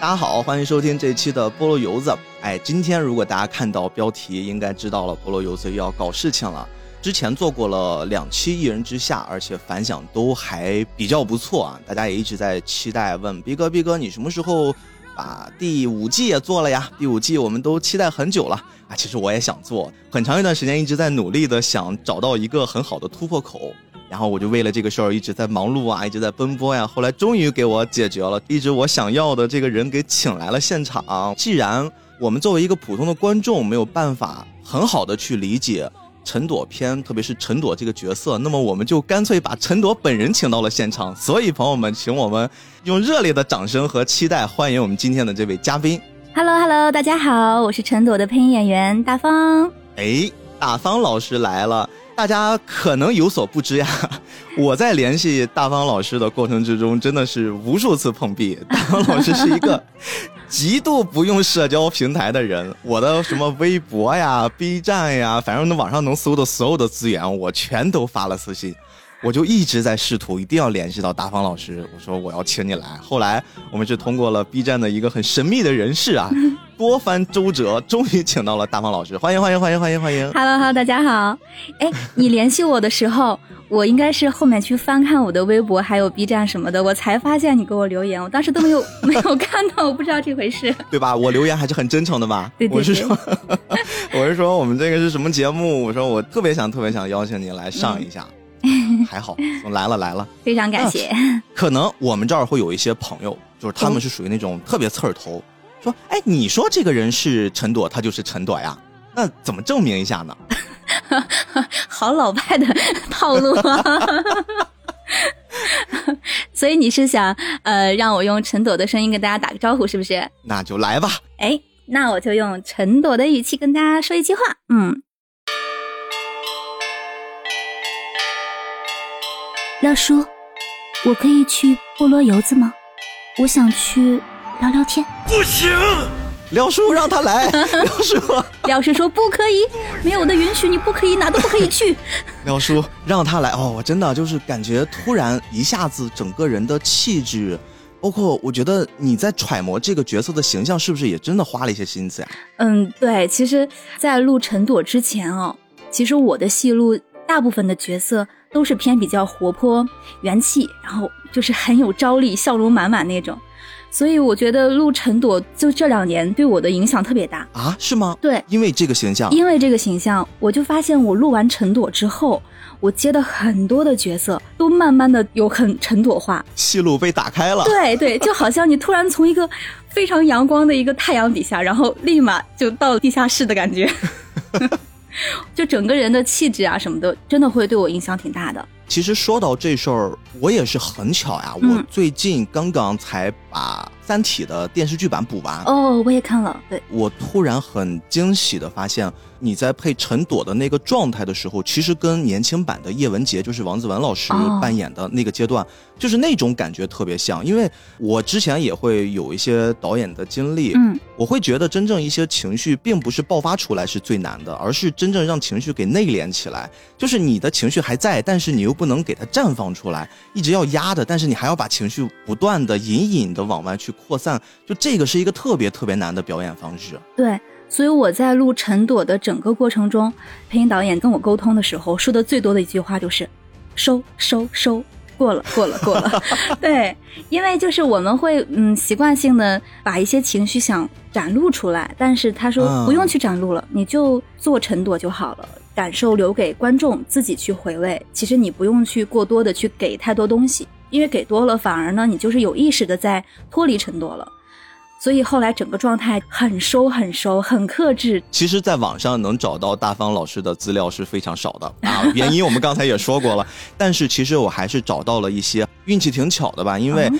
大家好，欢迎收听这一期的菠萝油子。哎，今天如果大家看到标题，应该知道了菠萝油子又要搞事情了。之前做过了两期一人之下，而且反响都还比较不错啊，大家也一直在期待，问逼哥逼哥，你什么时候把第五季也做了呀？第五季我们都期待很久了啊。其实我也想做，很长一段时间一直在努力的想找到一个很好的突破口。然后我就为了这个事儿一直在忙碌啊，一直在奔波呀。后来终于给我解决了，一直我想要的这个人给请来了现场。既然我们作为一个普通的观众没有办法很好的去理解陈朵篇，特别是陈朵这个角色，那么我们就干脆把陈朵本人请到了现场。所以朋友们，请我们用热烈的掌声和期待欢迎我们今天的这位嘉宾。Hello Hello，大家好，我是陈朵的配音演员大方。哎，大方老师来了。大家可能有所不知呀，我在联系大方老师的过程之中，真的是无数次碰壁。大方老师是一个极度不用社交平台的人，我的什么微博呀、B 站呀，反正那网上能搜的所有的资源，我全都发了私信。我就一直在试图，一定要联系到大方老师。我说我要请你来。后来我们是通过了 B 站的一个很神秘的人士啊，多番周折，终于请到了大方老师。欢迎欢迎欢迎欢迎欢迎！Hello Hello，大家好。哎，你联系我的时候，我应该是后面去翻看我的微博还有 B 站什么的，我才发现你给我留言。我当时都没有 没有看到，我不知道这回事。对吧？我留言还是很真诚的吧？对对对。我是说，我是说我们这个是什么节目？我说我特别想特别想邀请你来上一下。还好，来了来了，非常感谢。可能我们这儿会有一些朋友，就是他们是属于那种特别刺儿头，说：“哎，你说这个人是陈朵，他就是陈朵呀？那怎么证明一下呢？” 好老派的套路啊！所以你是想呃让我用陈朵的声音跟大家打个招呼，是不是？那就来吧。哎，那我就用陈朵的语气跟大家说一句话。嗯。廖叔，我可以去菠萝油子吗？我想去聊聊天。不行，廖叔让他来。廖叔，廖叔说不可以，没有我的允许，你不可以，哪都不可以去。廖叔让他来哦，我真的就是感觉突然一下子整个人的气质，包括我觉得你在揣摩这个角色的形象，是不是也真的花了一些心思呀？嗯，对，其实，在录陈朵之前哦，其实我的戏路大部分的角色。都是偏比较活泼、元气，然后就是很有朝力、笑容满满那种，所以我觉得录陈朵就这两年对我的影响特别大啊？是吗？对，因为这个形象，因为这个形象，我就发现我录完陈朵之后，我接的很多的角色都慢慢的有很陈朵化，戏路被打开了。对对，就好像你突然从一个非常阳光的一个太阳底下，然后立马就到地下室的感觉。就整个人的气质啊什么的，真的会对我影响挺大的。其实说到这事儿，我也是很巧呀，我最近刚刚才把。《三体》的电视剧版补完哦，我也看了。对，我突然很惊喜的发现，你在配陈朵的那个状态的时候，其实跟年轻版的叶文洁，就是王子文老师扮演的那个阶段，就是那种感觉特别像。因为我之前也会有一些导演的经历，嗯，我会觉得真正一些情绪并不是爆发出来是最难的，而是真正让情绪给内敛起来。就是你的情绪还在，但是你又不能给它绽放出来，一直要压的，但是你还要把情绪不断的隐隐的往外去。扩散，就这个是一个特别特别难的表演方式。对，所以我在录陈朵的整个过程中，配音导演跟我沟通的时候，说的最多的一句话就是“收收收，过了过了过了 ”。对，因为就是我们会嗯习惯性的把一些情绪想展露出来，但是他说不用去展露了，你就做陈朵就好了，感受留给观众自己去回味。其实你不用去过多的去给太多东西。因为给多了，反而呢，你就是有意识的在脱离陈多了，所以后来整个状态很收、很收、很克制。其实，在网上能找到大方老师的资料是非常少的啊，原因我们刚才也说过了。但是，其实我还是找到了一些，运气挺巧的吧？因为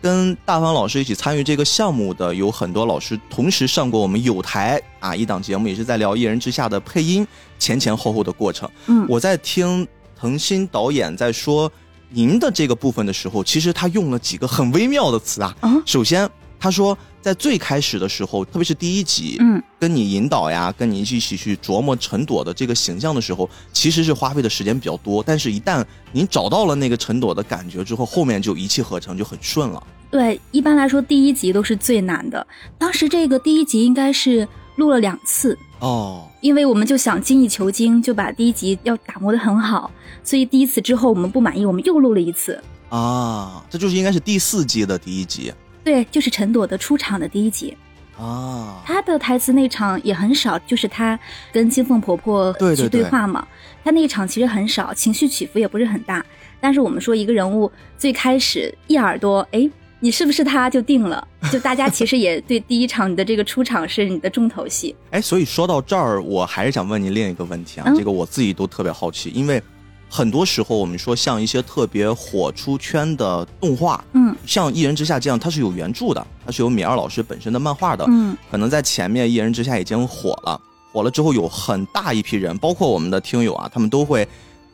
跟大方老师一起参与这个项目的有很多老师，同时上过我们有台啊一档节目，也是在聊《一人之下》的配音前前后后的过程。嗯，我在听腾新导演在说。您的这个部分的时候，其实他用了几个很微妙的词啊。首先，他说在最开始的时候，特别是第一集，嗯，跟你引导呀，跟你一起去琢磨陈朵的这个形象的时候，其实是花费的时间比较多。但是，一旦您找到了那个陈朵的感觉之后，后面就一气呵成，就很顺了。对，一般来说第一集都是最难的。当时这个第一集应该是录了两次哦，因为我们就想精益求精，就把第一集要打磨的很好，所以第一次之后我们不满意，我们又录了一次。啊，这就是应该是第四季的第一集。对，就是陈朵的出场的第一集。啊，她的台词那场也很少，就是她跟金凤婆婆去对话嘛。她那一场其实很少，情绪起伏也不是很大。但是我们说一个人物最开始一耳朵，哎。你是不是他就定了？就大家其实也对第一场你的这个出场是你的重头戏。哎，所以说到这儿，我还是想问你另一个问题啊，这个我自己都特别好奇，因为很多时候我们说像一些特别火出圈的动画，嗯，像《一人之下》这样，它是有原著的，它是有米二老师本身的漫画的，嗯，可能在前面《一人之下》已经火了，火了之后有很大一批人，包括我们的听友啊，他们都会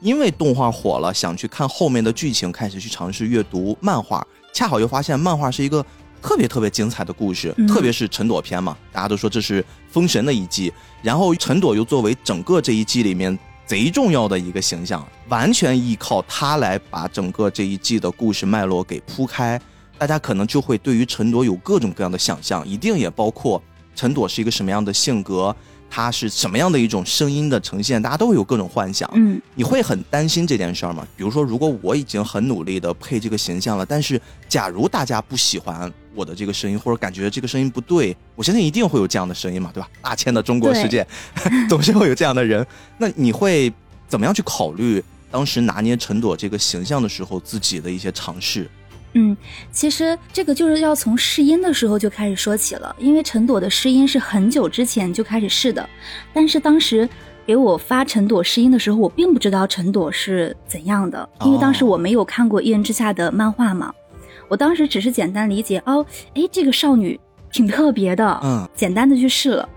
因为动画火了，想去看后面的剧情，开始去尝试阅读漫画。恰好又发现漫画是一个特别特别精彩的故事，特别是陈朵篇嘛，大家都说这是封神的一季。然后陈朵又作为整个这一季里面贼重要的一个形象，完全依靠他来把整个这一季的故事脉络给铺开。大家可能就会对于陈朵有各种各样的想象，一定也包括陈朵是一个什么样的性格。它是什么样的一种声音的呈现？大家都会有各种幻想。嗯，你会很担心这件事儿吗？比如说，如果我已经很努力的配这个形象了，但是假如大家不喜欢我的这个声音，或者感觉这个声音不对，我相信一定会有这样的声音嘛，对吧？大千的中国世界，总是会有这样的人。那你会怎么样去考虑当时拿捏陈朵这个形象的时候自己的一些尝试？嗯，其实这个就是要从试音的时候就开始说起了，因为陈朵的试音是很久之前就开始试的，但是当时给我发陈朵试音的时候，我并不知道陈朵是怎样的，因为当时我没有看过《一人之下》的漫画嘛，我当时只是简单理解哦，哎，这个少女挺特别的，嗯，简单的去试了，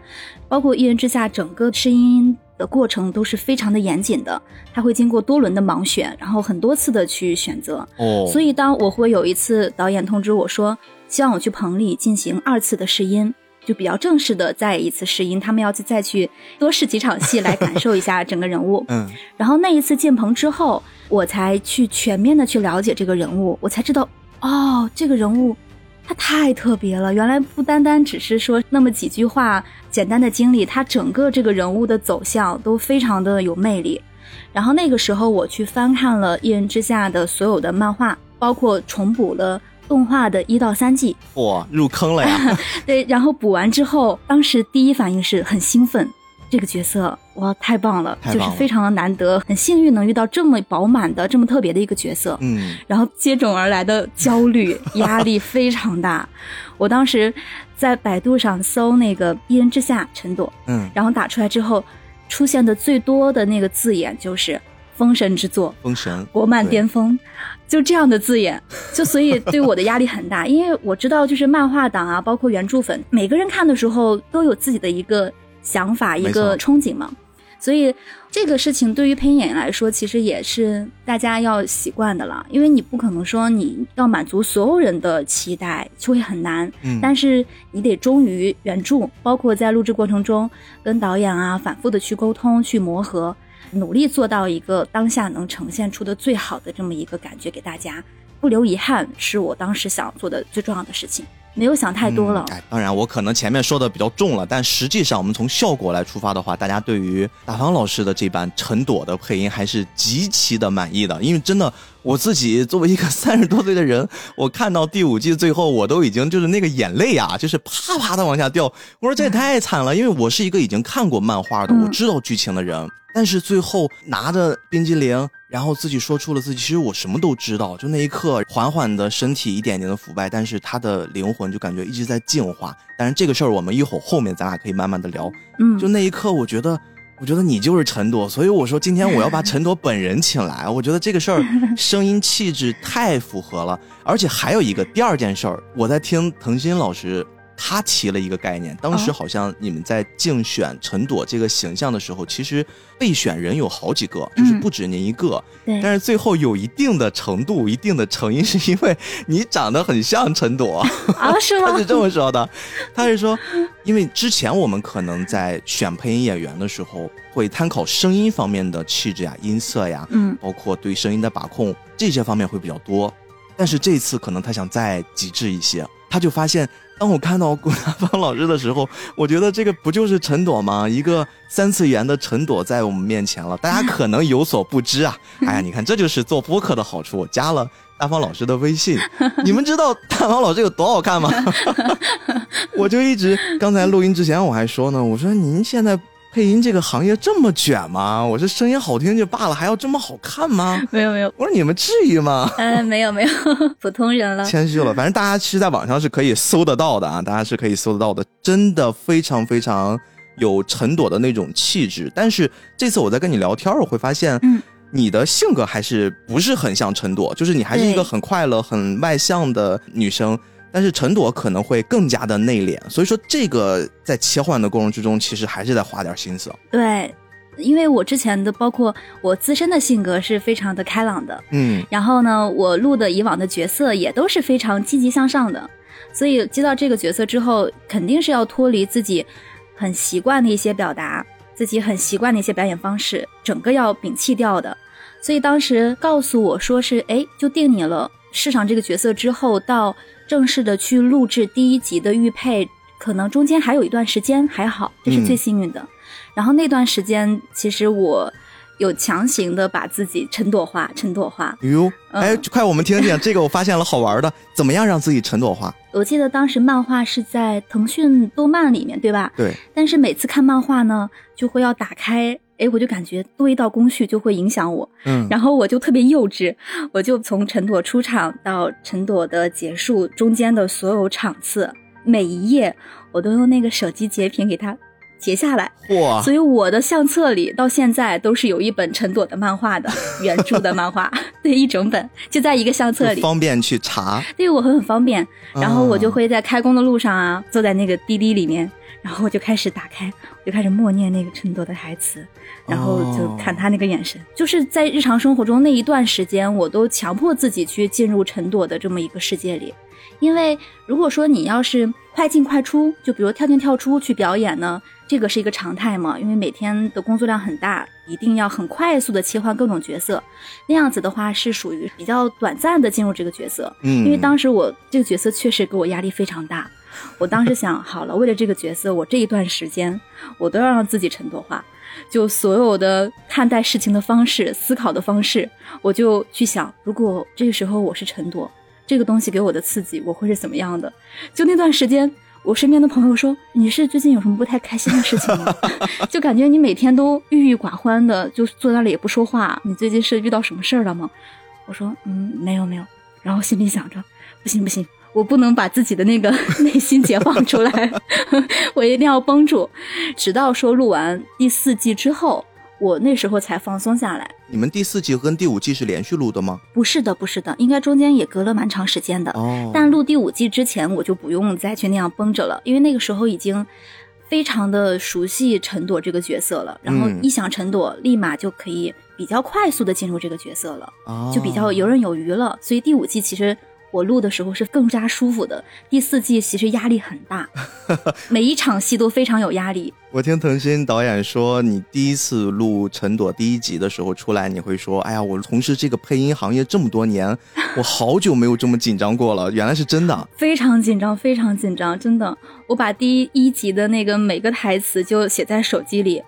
包括《一人之下》整个试音。的过程都是非常的严谨的，他会经过多轮的盲选，然后很多次的去选择。哦，所以当我会有一次导演通知我说，希望我去棚里进行二次的试音，就比较正式的再一次试音，他们要去再去多试几场戏来感受一下 整个人物。嗯，然后那一次进棚之后，我才去全面的去了解这个人物，我才知道，哦，这个人物。他太特别了，原来不单单只是说那么几句话简单的经历，他整个这个人物的走向都非常的有魅力。然后那个时候我去翻看了《一人之下》的所有的漫画，包括重补了动画的一到三季。哇，入坑了呀！对，然后补完之后，当时第一反应是很兴奋。这个角色哇，太棒了，就是非常的难得，很幸运能遇到这么饱满的、这么特别的一个角色。嗯，然后接踵而来的焦虑、压力非常大。我当时在百度上搜那个“一人之下”陈朵，嗯，然后打出来之后，出现的最多的那个字眼就是“封神之作”“封神”“国漫巅峰”，就这样的字眼，就所以对我的压力很大，因为我知道，就是漫画党啊，包括原著粉，每个人看的时候都有自己的一个。想法一个憧憬嘛，所以这个事情对于配音演员来说，其实也是大家要习惯的了。因为你不可能说你要满足所有人的期待，就会很难。嗯，但是你得忠于原著，包括在录制过程中跟导演啊反复的去沟通、去磨合，努力做到一个当下能呈现出的最好的这么一个感觉给大家，不留遗憾，是我当时想做的最重要的事情。没有想太多了。哎，当然，我可能前面说的比较重了，但实际上，我们从效果来出发的话，大家对于大方老师的这版陈朵的配音还是极其的满意的。因为真的，我自己作为一个 三十多岁的人，我看到第五季最后，我都已经就是那个眼泪啊，就是啪啪的往下掉。我说这也太惨了，因为我是一个已经看过漫画的，我知道剧情的人。但是最后拿着冰激凌，然后自己说出了自己，其实我什么都知道。就那一刻，缓缓的身体一点点的腐败，但是他的灵魂就感觉一直在净化。但是这个事儿，我们一会儿后面咱俩可以慢慢的聊。嗯，就那一刻，我觉得，我觉得你就是陈朵，所以我说今天我要把陈朵本人请来。我觉得这个事儿 声音气质太符合了，而且还有一个第二件事儿，我在听腾新老师他提了一个概念。当时好像你们在竞选陈朵这个形象的时候，其实备选人有好几个，就是不止您一个。对。但是最后有一定的程度、一定的成因，是因为你长得很像陈朵啊？是吗？他是这么说的。他是说，因为之前我们可能在选配音演员的时候，会参考声音方面的气质呀、音色呀，嗯，包括对声音的把控这些方面会比较多。但是这次可能他想再极致一些，他就发现，当我看到顾大芳老师的时候，我觉得这个不就是陈朵吗？一个三次元的陈朵在我们面前了，大家可能有所不知啊。哎呀，你看，这就是做播客的好处。我加了大芳老师的微信，你们知道大芳老师有多好看吗？我就一直刚才录音之前我还说呢，我说您现在。配音这个行业这么卷吗？我这声音好听就罢了，还要这么好看吗？没有没有，我说你们至于吗？呃，没有没有，普通人了。谦虚了，反正大家其实在网上是可以搜得到的啊，大家是可以搜得到的，真的非常非常有陈朵的那种气质。但是这次我在跟你聊天，我会发现，嗯，你的性格还是不是很像陈朵，就是你还是一个很快乐、很外向的女生。但是陈朵可能会更加的内敛，所以说这个在切换的过程之中，其实还是得花点心思。对，因为我之前的包括我自身的性格是非常的开朗的，嗯，然后呢，我录的以往的角色也都是非常积极向上的，所以接到这个角色之后，肯定是要脱离自己很习惯的一些表达，自己很习惯的一些表演方式，整个要摒弃掉的。所以当时告诉我说是，哎，就定你了，试上这个角色之后到。正式的去录制第一集的预配，可能中间还有一段时间，还好，这是最幸运的。然后那段时间，其实我有强行的把自己陈朵化，陈朵化。哟，哎，快我们听听这个，我发现了好玩的，怎么样让自己陈朵化？我记得当时漫画是在腾讯动漫里面，对吧？对。但是每次看漫画呢，就会要打开。哎，我就感觉多一道工序就会影响我，嗯，然后我就特别幼稚，我就从陈朵出场到陈朵的结束中间的所有场次，每一页我都用那个手机截屏给它截下来，哇！所以我的相册里到现在都是有一本陈朵的漫画的原著的漫画，对，一整本就在一个相册里，方便去查，对我很很方便。然后我就会在开工的路上啊，坐在那个滴滴里面。然后我就开始打开，我就开始默念那个陈朵的台词，然后就看他那个眼神，就是在日常生活中那一段时间，我都强迫自己去进入陈朵的这么一个世界里。因为如果说你要是快进快出，就比如跳进跳出去表演呢，这个是一个常态嘛。因为每天的工作量很大，一定要很快速的切换各种角色，那样子的话是属于比较短暂的进入这个角色。嗯，因为当时我这个角色确实给我压力非常大。我当时想好了，为了这个角色，我这一段时间我都要让自己陈朵化，就所有的看待事情的方式、思考的方式，我就去想，如果这个时候我是陈朵，这个东西给我的刺激，我会是怎么样的？就那段时间，我身边的朋友说：“你是最近有什么不太开心的事情吗？” 就感觉你每天都郁郁寡欢的，就坐那里也不说话。你最近是遇到什么事儿了吗？我说：“嗯，没有没有。”然后心里想着：“不行不行。”我不能把自己的那个 内心解放出来，我一定要绷住，直到说录完第四季之后，我那时候才放松下来。你们第四季跟第五季是连续录的吗？不是的，不是的，应该中间也隔了蛮长时间的。哦。但录第五季之前，我就不用再去那样绷着了，因为那个时候已经非常的熟悉陈朵这个角色了，然后一想陈朵，立马就可以比较快速的进入这个角色了，就比较游刃有余了。所以第五季其实。我录的时候是更加舒服的。第四季其实压力很大，每一场戏都非常有压力。我听腾讯导演说，你第一次录陈朵第一集的时候出来，你会说：“哎呀，我从事这个配音行业这么多年，我好久没有这么紧张过了。”原来是真的，非常紧张，非常紧张，真的。我把第一集的那个每个台词就写在手机里。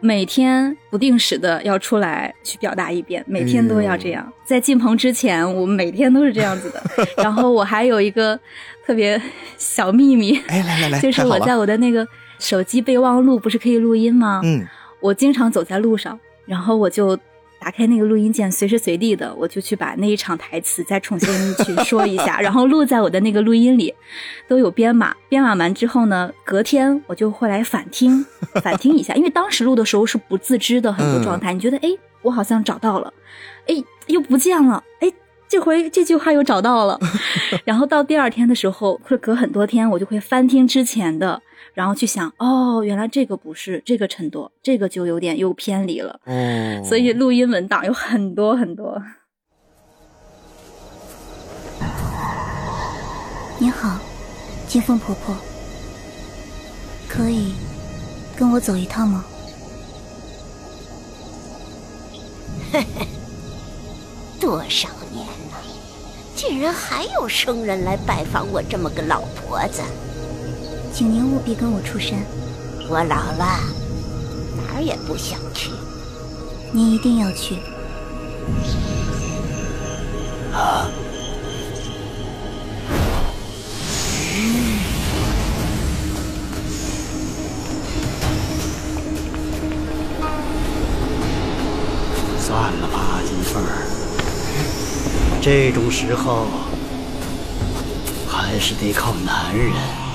每天不定时的要出来去表达一遍，每天都要这样。在进棚之前，我们每天都是这样子的。然后我还有一个特别小秘密，哎，来来来，就是我在我的那个手机备忘录不是可以录音吗？嗯，我经常走在路上，然后我就。打开那个录音键，随时随地的，我就去把那一场台词再重新去说一下，然后录在我的那个录音里，都有编码。编码完之后呢，隔天我就会来反听，反听一下，因为当时录的时候是不自知的很多状态。你觉得，哎，我好像找到了，哎，又不见了，哎，这回这句话又找到了。然后到第二天的时候，或者隔很多天，我就会翻听之前的，然后去想，哦，原来这个不是这个程度，这个就有点又偏离了。哦，所以录音文档有很多很多。你好，金凤婆婆，可以跟我走一趟吗？嘿嘿，多少年了，竟然还有生人来拜访我这么个老婆子，请您务必跟我出山。我老了，哪儿也不想去。您一定要去。啊。算了吧，金凤儿，这种时候还是得靠男人。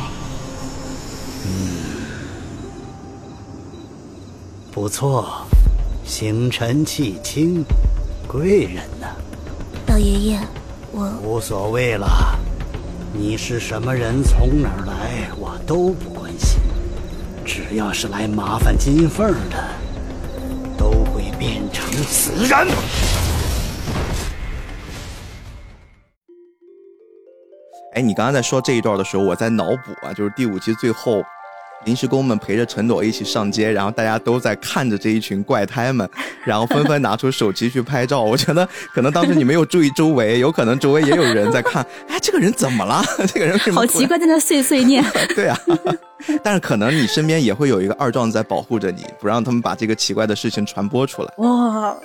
不错，星辰气清，贵人呢？老爷爷，我无所谓了。你是什么人，从哪儿来，我都不关心。只要是来麻烦金凤的。都会变成死人！哎，你刚刚在说这一段的时候，我在脑补啊，就是第五集最后。临时工们陪着陈朵一起上街，然后大家都在看着这一群怪胎们，然后纷纷拿出手机去拍照。我觉得可能当时你没有注意周围，有可能周围也有人在看。哎，这个人怎么了？这个人好奇怪，在那碎碎念。对啊，但是可能你身边也会有一个二壮在保护着你，不让他们把这个奇怪的事情传播出来。哇，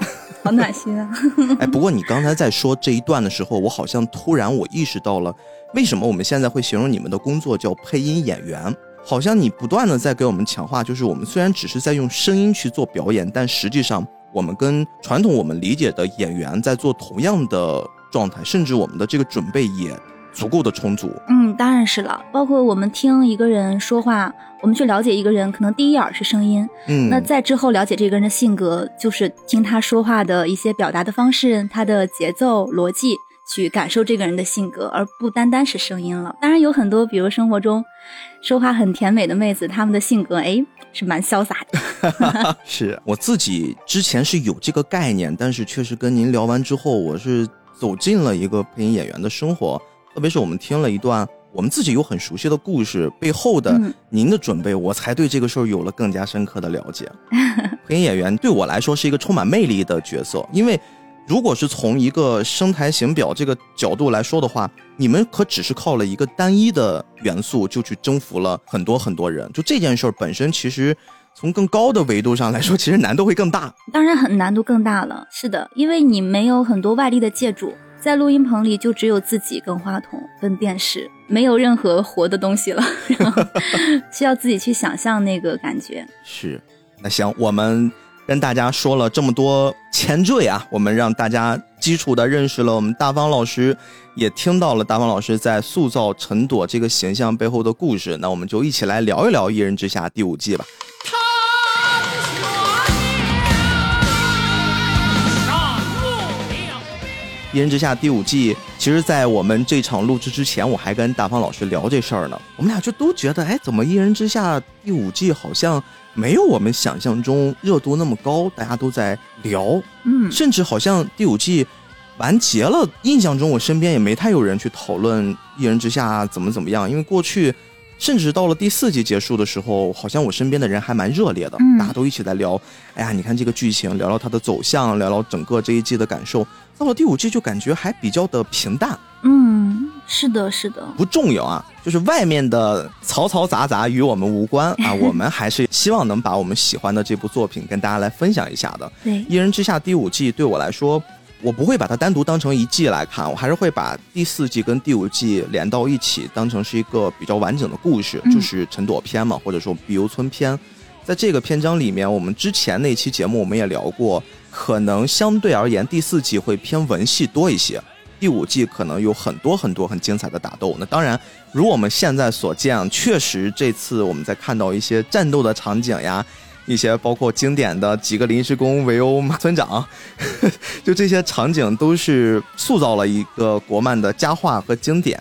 好暖心啊！哎，不过你刚才在说这一段的时候，我好像突然我意识到了，为什么我们现在会形容你们的工作叫配音演员。好像你不断的在给我们强化，就是我们虽然只是在用声音去做表演，但实际上我们跟传统我们理解的演员在做同样的状态，甚至我们的这个准备也足够的充足。嗯，当然是了。包括我们听一个人说话，我们去了解一个人，可能第一眼是声音，嗯，那在之后了解这个人的性格，就是听他说话的一些表达的方式，他的节奏逻辑。去感受这个人的性格，而不单单是声音了。当然有很多，比如生活中说话很甜美的妹子，她们的性格哎是蛮潇洒的。是我自己之前是有这个概念，但是确实跟您聊完之后，我是走进了一个配音演员的生活。特别是我们听了一段我们自己有很熟悉的故事背后的您的准备，我才对这个事儿有了更加深刻的了解。配音演员对我来说是一个充满魅力的角色，因为。如果是从一个声台形表这个角度来说的话，你们可只是靠了一个单一的元素就去征服了很多很多人。就这件事儿本身，其实从更高的维度上来说，其实难度会更大。当然，很难度更大了。是的，因为你没有很多外力的借助，在录音棚里就只有自己跟话筒跟电视，没有任何活的东西了，然后需要自己去想象那个感觉。是，那行我们。跟大家说了这么多前缀啊，我们让大家基础的认识了我们大方老师，也听到了大方老师在塑造陈朵这个形象背后的故事。那我们就一起来聊一聊《一人之下》第五季吧。《一人之下》第五季，其实，在我们这场录制之前，我还跟大方老师聊这事儿呢。我们俩就都觉得，哎，怎么《一人之下》第五季好像没有我们想象中热度那么高？大家都在聊，嗯，甚至好像第五季完结了，印象中我身边也没太有人去讨论《一人之下》怎么怎么样。因为过去，甚至到了第四季结束的时候，好像我身边的人还蛮热烈的，大家都一起在聊。哎呀，你看这个剧情，聊聊它的走向，聊聊整个这一季的感受。到了第五季就感觉还比较的平淡，嗯，是的，是的，不重要啊，就是外面的嘈嘈杂杂与我们无关啊，我们还是希望能把我们喜欢的这部作品跟大家来分享一下的。对，《一人之下》第五季对我来说，我不会把它单独当成一季来看，我还是会把第四季跟第五季连到一起，当成是一个比较完整的故事，就是陈朵篇嘛，或者说碧游村篇。在这个篇章里面，我们之前那期节目我们也聊过。可能相对而言，第四季会偏文戏多一些，第五季可能有很多很多很精彩的打斗。那当然，如我们现在所见，确实这次我们在看到一些战斗的场景呀，一些包括经典的几个临时工围殴马村长，就这些场景都是塑造了一个国漫的佳话和经典。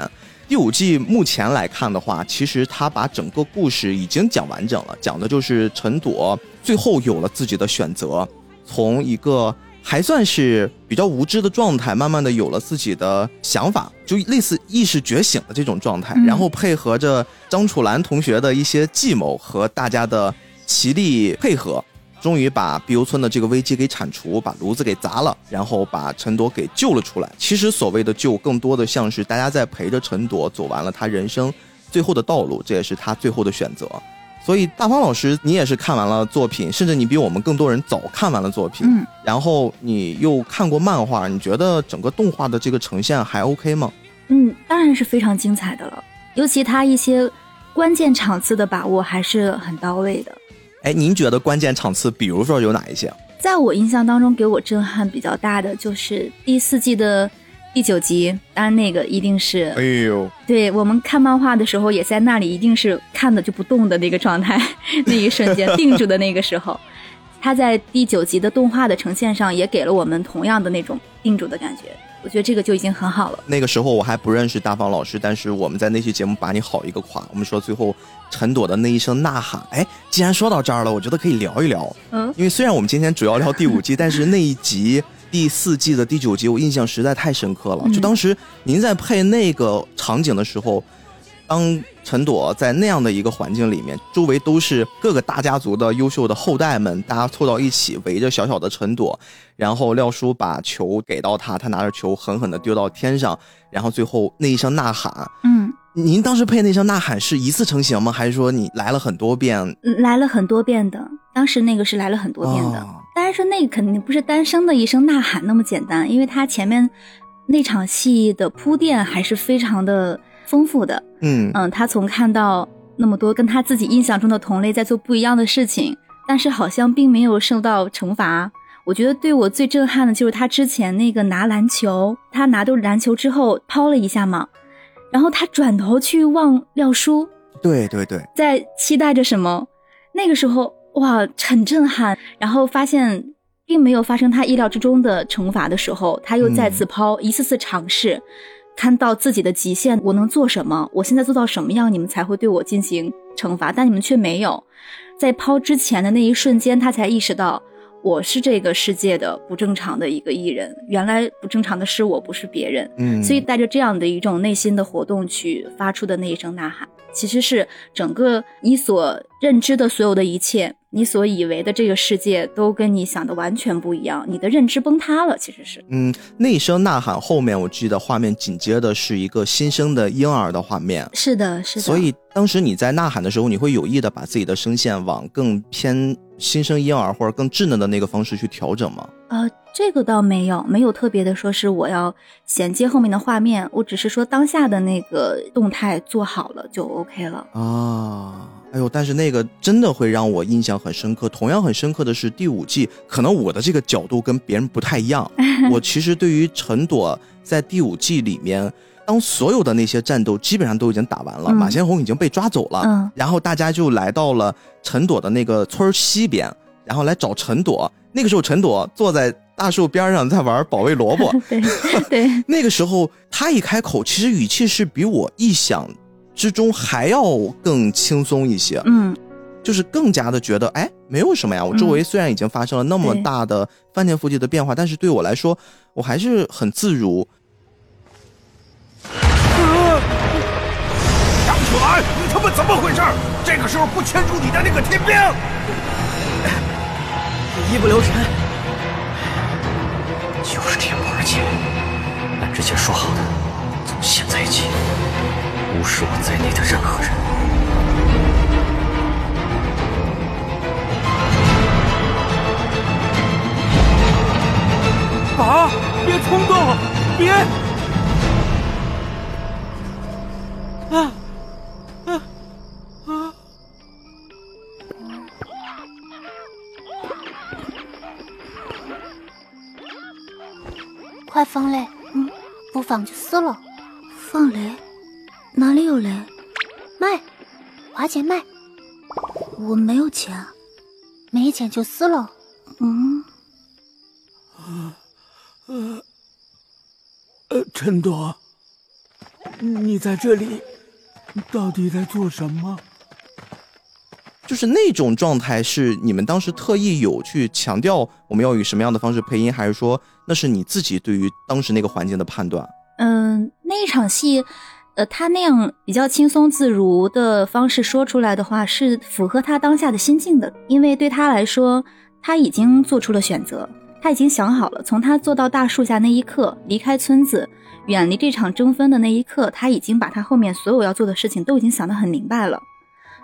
第五季目前来看的话，其实他把整个故事已经讲完整了，讲的就是陈朵最后有了自己的选择，从一个还算是比较无知的状态，慢慢的有了自己的想法，就类似意识觉醒的这种状态，嗯然后配合着张楚岚同学的一些计谋和大家的齐力配合，终于把碧游村的这个危机给铲除，把炉子给砸了，然后把陈朵给救了出来。其实所谓的救，更多的像是大家在陪着陈朵走完了他人生最后的道路，这也是他最后的选择。所以大方老师，你也是看完了作品，甚至你比我们更多人早看完了作品，嗯，然后你又看过漫画，你觉得整个动画的这个呈现还 OK 吗？嗯，当然是非常精彩的了，尤其他一些关键场次的把握还是很到位的。哎，您觉得关键场次，比如说有哪一些？在我印象当中，给我震撼比较大的就是第四季的第九集，当然那个一定是哎呦，对我们看漫画的时候，也在那里一定是看的就不动的那个状态，那一瞬间定住的那个时候，他在第九集的动画的呈现上也给了我们同样的那种定住的感觉，我觉得这个就已经很好了。那个时候我还不认识大方老师，但是我们在那期节目把你好一个垮，我们说最后陈朵的那一声呐喊，哎，既然说到这儿了，我觉得可以聊一聊，嗯，因为虽然我们今天主要聊第五季，但是那一集第四季的第九集，我印象实在太深刻了。嗯就当时您在配那个场景的时候，当陈朵在那样的一个环境里面，周围都是各个大家族的优秀的后代们，大家凑到一起围着小小的陈朵，然后廖叔把球给到他，他拿着球狠狠的丢到天上，然后最后那一声呐喊，嗯，您当时配那声呐喊是一次成型吗？还是说你来了很多遍？来了很多遍的，当时那个是来了很多遍的。哦当然说那个肯定不是单声的一声呐喊那么简单，因为他前面那场戏的铺垫还是非常的丰富的。嗯嗯，他从看到那么多跟他自己印象中的同类在做不一样的事情，但是好像并没有受到惩罚。我觉得对我最震撼的就是他之前那个拿篮球，他拿到篮球之后抛了一下嘛，然后他转头去望廖叔，对对对，在期待着什么。那个时候哇，很震撼。然后发现并没有发生他意料之中的惩罚的时候，他又再次抛，一次次尝试，看到自己的极限，我能做什么？我现在做到什么样，你们才会对我进行惩罚？但你们却没有。在抛之前的那一瞬间，他才意识到。我是这个世界的不正常的一个艺人，原来不正常的是我，不是别人。嗯，所以带着这样的一种内心的活动去发出的那一声呐喊，其实是整个你所认知的所有的一切，你所以为的这个世界都跟你想的完全不一样，你的认知崩塌了，其实是。嗯，那一声呐喊后面，我记得画面紧接的是一个新生的婴儿的画面。是的，是的。所以当时你在呐喊的时候，你会有意的把自己的声线往更偏新生婴儿或者更稚嫩的那个方式去调整吗？呃，这个倒没有，没有特别的说是我要衔接后面的画面，我只是说当下的那个动态做好了就 OK 了。啊，哎呦，但是那个真的会让我印象很深刻。同样很深刻的是第五季，可能我的这个角度跟别人不太一样。我其实对于陈朵在第五季里面，当所有的那些战斗基本上都已经打完了，嗯马先红已经被抓走了，嗯然后大家就来到了陈朵的那个村儿西边，然后来找陈朵。那个时候，陈朵坐在大树边上在玩保卫萝卜。对 对，那个时候，他一开口，其实语气是比我意想之中还要更轻松一些，嗯，就是更加的觉得，哎，没有什么呀。我周围虽然已经发生了那么大的翻天覆地的变化，但是对我来说，我还是很自如。张楚岚，你他妈怎么回事？这个时候不牵住你的那个天兵？一不留神，就是天不二钱。按之前说好的，从现在起，无视我在内的任何人。啊！别冲动，别！啊啊啊！快放雷！嗯，不放就撕了。放雷？哪里有雷？卖，花钱卖。我没有钱啊。没钱就撕了。嗯，呃，呃，陈朵，你在这里到底在做什么？就是那种状态，是你们当时特意有去强调我们要以什么样的方式配音，还是说那是你自己对于当时那个环境的判断？嗯，那一场戏，呃，他那样比较轻松自如的方式说出来的话，是符合他当下的心境的，因为对他来说，他已经做出了选择，他已经想好了，从他坐到大树下那一刻，离开村子，远离这场争分的那一刻，他已经把他后面所有要做的事情都已经想得很明白了。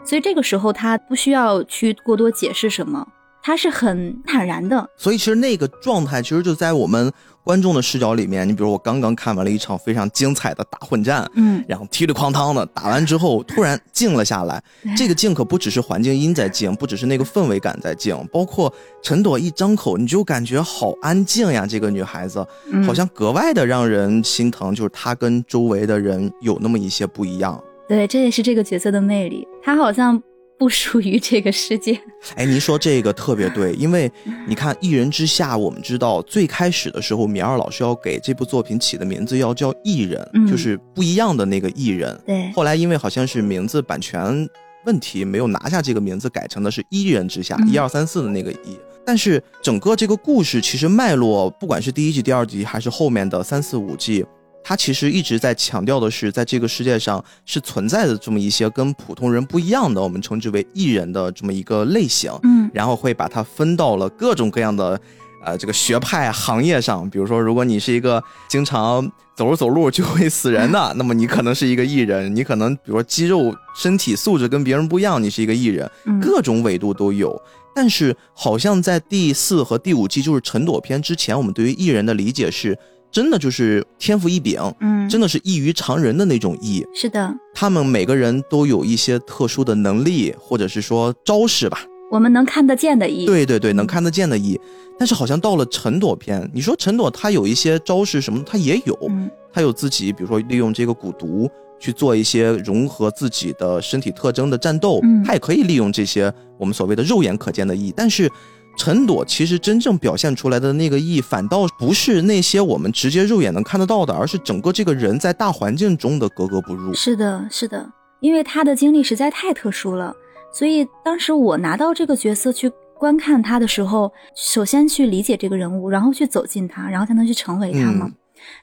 所以这个时候他不需要去过多解释什么，他是很坦然的。所以其实那个状态，其实就在我们观众的视角里面。你比如我刚刚看完了一场非常精彩的大混战，嗯，然后踢里哐当的打完之后，突然静了下来。这个静可不只是环境音在静，不只是那个氛围感在静，包括陈朵一张口，你就感觉好安静呀。这个女孩子好像格外的让人心疼，就是她跟周围的人有那么一些不一样。对，这也是这个角色的魅力。她好像不属于这个世界。哎，您说这个特别对，因为你看《一人之下》，我们知道最开始的时候，米二老师要给这部作品起的名字要叫“艺人”，嗯就是不一样的那个艺人。对，后来因为好像是名字版权问题，没有拿下这个名字，改成的是“一人之下”，嗯一二三四的那个“一”。但是整个这个故事其实脉络，不管是第一季、第二季，还是后面的三四五季。它其实一直在强调的是，在这个世界上是存在的这么一些跟普通人不一样的，我们称之为艺人的这么一个类型，嗯然后会把它分到了各种各样的，呃，这个学派行业上。比如说，如果你是一个经常走着走路就会死人的，那么你可能是一个艺人；你可能比如说肌肉身体素质跟别人不一样，你是一个艺人。嗯，各种纬度都有。但是好像在第四和第五季，就是陈朵篇之前，我们对于艺人的理解是，真的就是天赋异禀，嗯，真的是异于常人的那种异。是的。他们每个人都有一些特殊的能力，或者是说招式吧。我们能看得见的异，对对对，能看得见的异。但是好像到了陈朵篇，你说陈朵她有一些招式什么，她也有，嗯她有自己，比如说利用这个蛊毒去做一些融合自己的身体特征的战斗，嗯她也可以利用这些我们所谓的肉眼可见的异。但是陈朵其实真正表现出来的那个异，反倒不是那些我们直接肉眼能看得到的，而是整个这个人在大环境中的格格不入。是的，是的，因为他的经历实在太特殊了，所以当时我拿到这个角色去观看他的时候，首先去理解这个人物，然后去走进他，然后才能去成为他嘛。嗯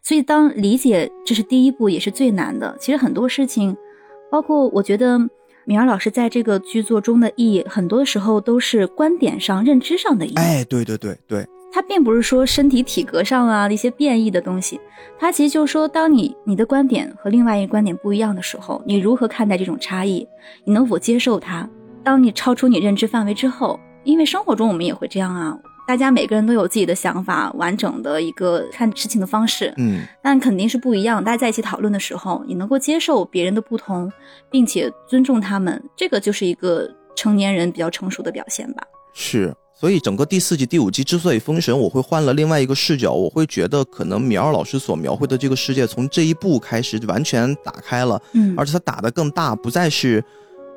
所以当理解这是第一步，也是最难的。其实很多事情，包括我觉得米儿老师在这个剧作中的意义，很多时候都是观点上、认知上的意义。哎，对对对对，他并不是说身体体格上啊一些变异的东西，他其实就是说，当你你的观点和另外一个观点不一样的时候，你如何看待这种差异？你能否接受它？当你超出你认知范围之后，因为生活中我们也会这样啊，大家每个人都有自己的想法，完整的一个看事情的方式，嗯。但肯定是不一样。大家在一起讨论的时候，你能够接受别人的不同，并且尊重他们，这个就是一个成年人比较成熟的表现吧。是，所以整个第四季、第五季之所以封神，我会换了另外一个视角，我会觉得可能米二老师所描绘的这个世界，从这一步开始完全打开了，嗯而且他打的更大，不再是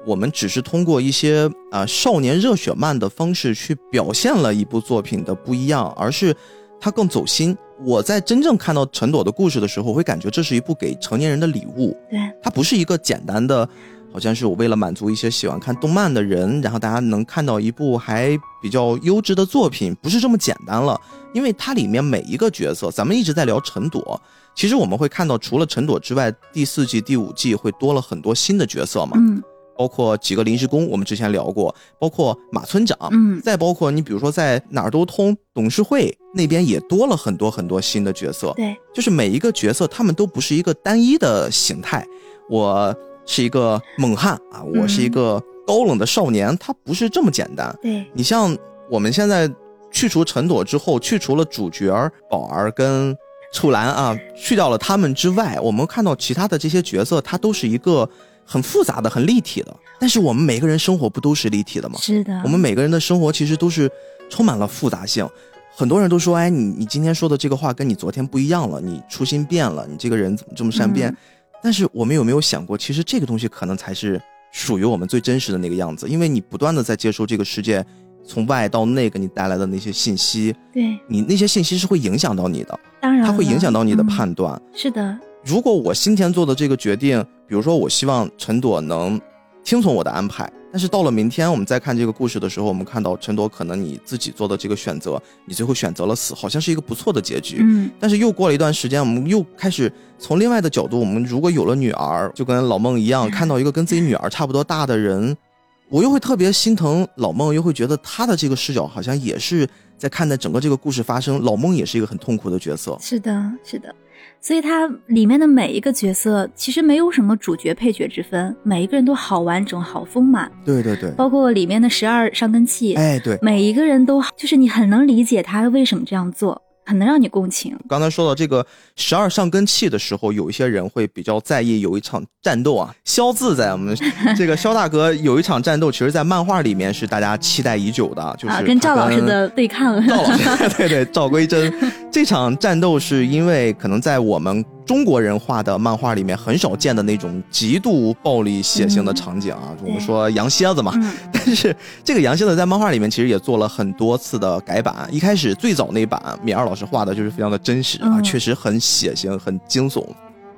我们只是通过一些啊、呃少年热血漫的方式去表现了一部作品的不一样，而是它更走心。我在真正看到陈朵的故事的时候，我会感觉这是一部给成年人的礼物，对，它不是一个简单的，好像是我为了满足一些喜欢看动漫的人，然后大家能看到一部还比较优质的作品，不是这么简单了。因为它里面每一个角色，咱们一直在聊陈朵，其实我们会看到，除了陈朵之外，第四季、第五季会多了很多新的角色嘛，嗯包括几个临时工，我们之前聊过，包括马村长，嗯。再包括你比如说在哪儿都通董事会那边也多了很多很多新的角色，对，就是每一个角色，他们都不是一个单一的形态。我是一个猛汉啊，我是一个高冷的少年，他不是这么简单。对，你像我们现在去除陈朵之后，去除了主角儿宝儿跟楚岚啊，去掉了他们之外，我们看到其他的这些角色，他都是一个很复杂的、很立体的。但是我们每个人生活不都是立体的吗？是的，我们每个人的生活其实都是充满了复杂性。很多人都说，哎，你你今天说的这个话跟你昨天不一样了，你初心变了，你这个人怎么这么善变？嗯但是我们有没有想过，其实这个东西可能才是属于我们最真实的那个样子，因为你不断的在接收这个世界从外到内给你带来的那些信息，对，你那些信息是会影响到你的，当然它会影响到你的嗯判断。是的，如果我今天做的这个决定，比如说我希望陈朵能听从我的安排，但是到了明天我们再看这个故事的时候，我们看到陈朵可能你自己做的这个选择，你最后选择了死，好像是一个不错的结局。嗯，但是又过了一段时间，我们又开始从另外的角度，我们如果有了女儿，就跟老孟一样，看到一个跟自己女儿差不多大的人，我又会特别心疼老孟，又会觉得他的这个视角好像也是在看待整个这个故事发生。老孟也是一个很痛苦的角色。是的，是的。所以它里面的每一个角色其实没有什么主角配角之分，每一个人都好完整、好丰满，对对对，包括里面的十二上根器，哎对，每一个人都就是你很能理解他为什么这样做，很能让你共情。刚才说到这个十二上根器的时候，有一些人会比较在意有一场战斗啊。肖自在我们 这个肖大哥有一场战斗，其实，在漫画里面是大家期待已久的，就是啊，跟赵老师的对抗，赵老师，对对，赵归真 这场战斗是因为可能在我们中国人画的漫画里面很少见的那种极度暴力血腥的场景啊。我们说羊蝎子嘛，嗯 但是这个羊蝎子在漫画里面其实也做了很多次的改版。一开始最早那版米二老师画的就是非常的真实啊，嗯确实很血腥、很惊悚。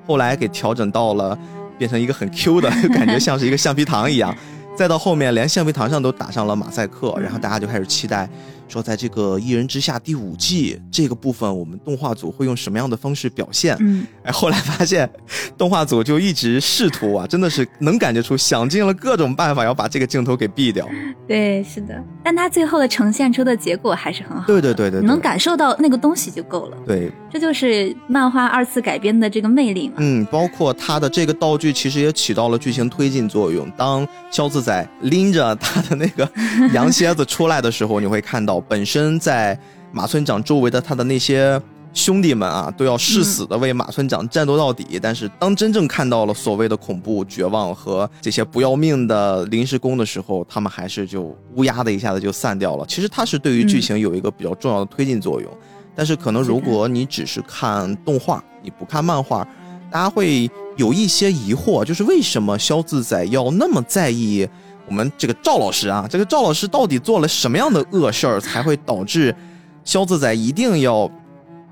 后来给调整到了变成一个很 Q 的 感觉，像是一个橡皮糖一样。再到后面，连橡皮糖上都打上了马赛克，然后大家就开始期待，说在这个《一人之下》第五季这个部分，我们动画组会用什么样的方式表现？嗯，哎，后来发现，动画组就一直试图啊，真的是能感觉出，想尽了各种办法要把这个镜头给毙掉。对，是的。但他最后的呈现出的结果还是很好，对对对对对能感受到那个东西就够了。对，这就是漫画二次改编的这个魅力嘛。嗯，包括他的这个道具其实也起到了剧情推进作用。当肖自在拎着他的那个 羊蝎子出来的时候，你会看到本身在马村长周围的他的那些兄弟们啊，都要誓死的为马村长战斗到底。但是当真正看到了所谓的恐怖、绝望和这些不要命的临时工的时候，他们还是就乌鸦的一下子就散掉了。其实它是对于剧情有一个比较重要的推进作用。但是可能如果你只是看动画，你不看漫画，大家会有一些疑惑，就是为什么肖自在要那么在意我们这个赵老师啊？这个赵老师到底做了什么样的恶事儿，才会导致肖自在一定要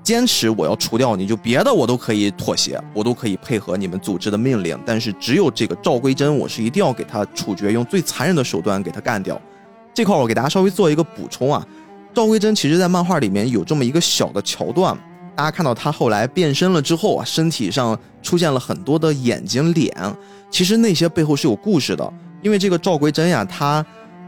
坚持我要除掉你？就别的我都可以妥协，我都可以配合你们组织的命令，但是只有这个赵归真，我是一定要给他处决，用最残忍的手段给他干掉。这块儿我给大家稍微做一个补充啊，赵归真其实在漫画里面有这么一个小的桥段，大家看到他后来变身了之后啊，身体上出现了很多的眼睛、脸，其实那些背后是有故事的。因为这个赵归真呀，他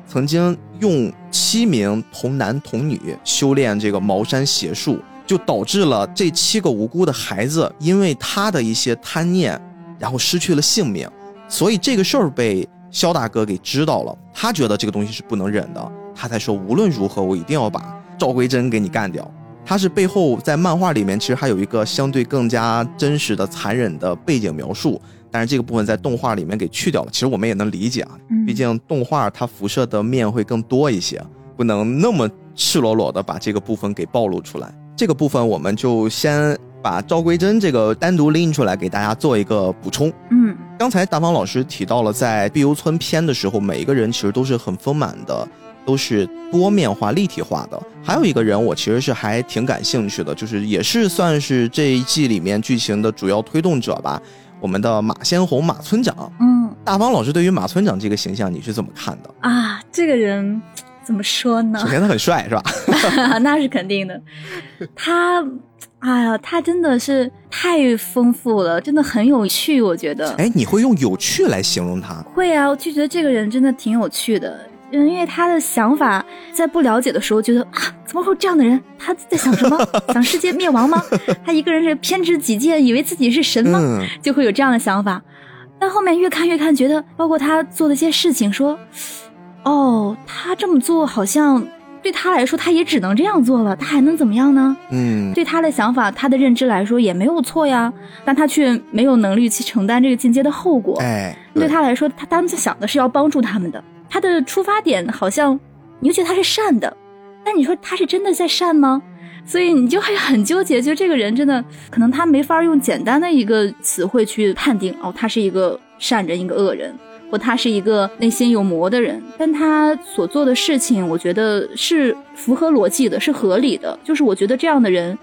曾经用七名童男童女修炼这个茅山邪术，就导致了这七个无辜的孩子因为他的一些贪念，然后失去了性命。所以这个事儿被肖大哥给知道了，他觉得这个东西是不能忍的，他才说无论如何我一定要把赵归真给你干掉。他是背后在漫画里面其实还有一个相对更加真实的残忍的背景描述，但是这个部分在动画里面给去掉了。其实我们也能理解啊，嗯毕竟动画它辐射的面会更多一些，不能那么赤裸裸的把这个部分给暴露出来。这个部分我们就先把赵归真这个单独拎出来给大家做一个补充。嗯刚才大方老师提到了，在碧游村篇的时候，每一个人其实都是很丰满的，都是多面化、立体化的。还有一个人，我其实是还挺感兴趣的，就是也是算是这一季里面剧情的主要推动者吧。我们的马先红马村长，嗯大方老师对于马村长这个形象你是怎么看的？啊，这个人怎么说呢首？先他很帅，是吧？那是肯定的。他，哎呀，他真的是太丰富了，真的很有趣。我觉得哎，你会用有趣来形容他？会啊，我就觉得这个人真的挺有趣的。嗯，因为他的想法在不了解的时候，觉得啊，怎么会有这样的人？他在想什么？想世界灭亡吗？他一个人是偏执己见，以为自己是神吗？嗯，就会有这样的想法。但后面越看越看，觉得包括他做的一些事情，说，哦，他这么做好像对他来说，他也只能这样做了，他还能怎么样呢？嗯，对他的想法、他的认知来说也没有错呀，但他却没有能力去承担这个进阶的后果。哎，对他来说，他当时想的是要帮助他们的，他的出发点好像你就觉得他是善的，但你说他是真的在善吗？所以你就会很纠结，就这个人真的可能他没法用简单的一个词汇去判定哦，他是一个善人，一个恶人。或他是一个内心有魔的人，但他所做的事情，我觉得是符合逻辑的，是合理的。就是我觉得这样的人，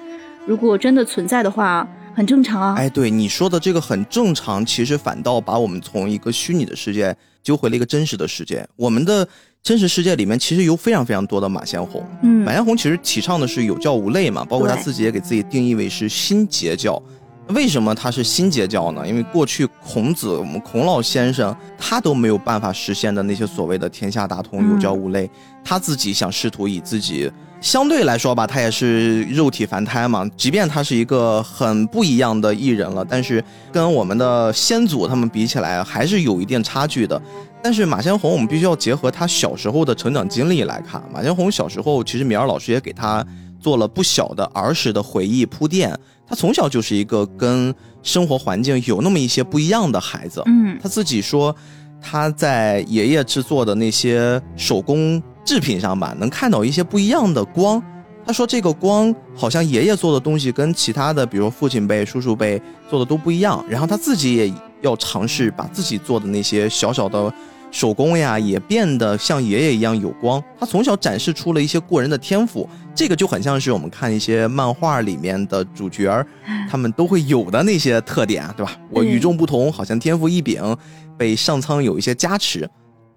如果真的存在的话，很正常啊。哎，对你说的这个很正常，其实反倒把我们从一个虚拟的世界揪回了一个真实的世界。我们的真实世界里面其实有非常非常多的马先红。嗯马，先红其实提倡的是有教无类嘛，包括他自己也给自己定义为是新截教。为什么他是新截教呢？因为过去孔子，我们孔老先生他都没有办法实现的那些所谓的天下大同、嗯有教无类，他自己想试图以自己相对来说吧，他也是肉体凡胎嘛。即便他是一个很不一样的艺人了，但是跟我们的先祖他们比起来，还是有一定差距的。但是马先红，我们必须要结合他小时候的成长经历来看。马先红小时候，其实米尔老师也给他做了不小的儿时的回忆铺垫。他从小就是一个跟生活环境有那么一些不一样的孩子。嗯他自己说，他在爷爷制作的那些手工制品上吧，能看到一些不一样的光。他说这个光好像爷爷做的东西跟其他的，比如父亲辈、叔叔辈做的都不一样。然后他自己也要尝试把自己做的那些小小的手工呀，也变得像爷爷一样有光。他从小展示出了一些过人的天赋，这个就很像是我们看一些漫画里面的主角，他们都会有的那些特点，对吧？我与众不同，好像天赋异禀，被上苍有一些加持。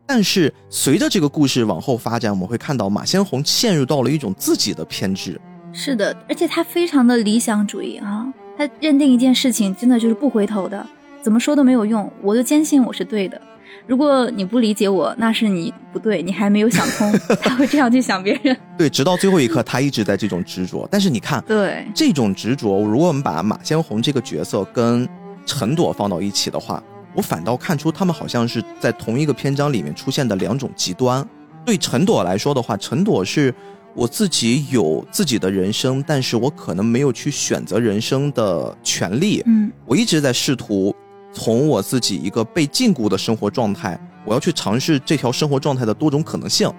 但是随着这个故事往后发展，我们会看到马先红陷入到了一种自己的偏执。是的，而且他非常的理想主义啊，他认定一件事情真的就是不回头的，怎么说都没有用，我就坚信我是对的。如果你不理解我，那是你不对，你还没有想通。他会这样去想别人。对，直到最后一刻，他一直在这种执着。但是你看，对，这种执着，如果我们把马先红这个角色跟陈朵放到一起的话，我反倒看出他们好像是在同一个篇章里面出现的两种极端。对陈朵来说的话，陈朵是我自己有自己的人生，但是我可能没有去选择人生的权利。嗯我一直在试图从我自己一个被禁锢的生活状态，我要去尝试这条生活状态的多种可能性，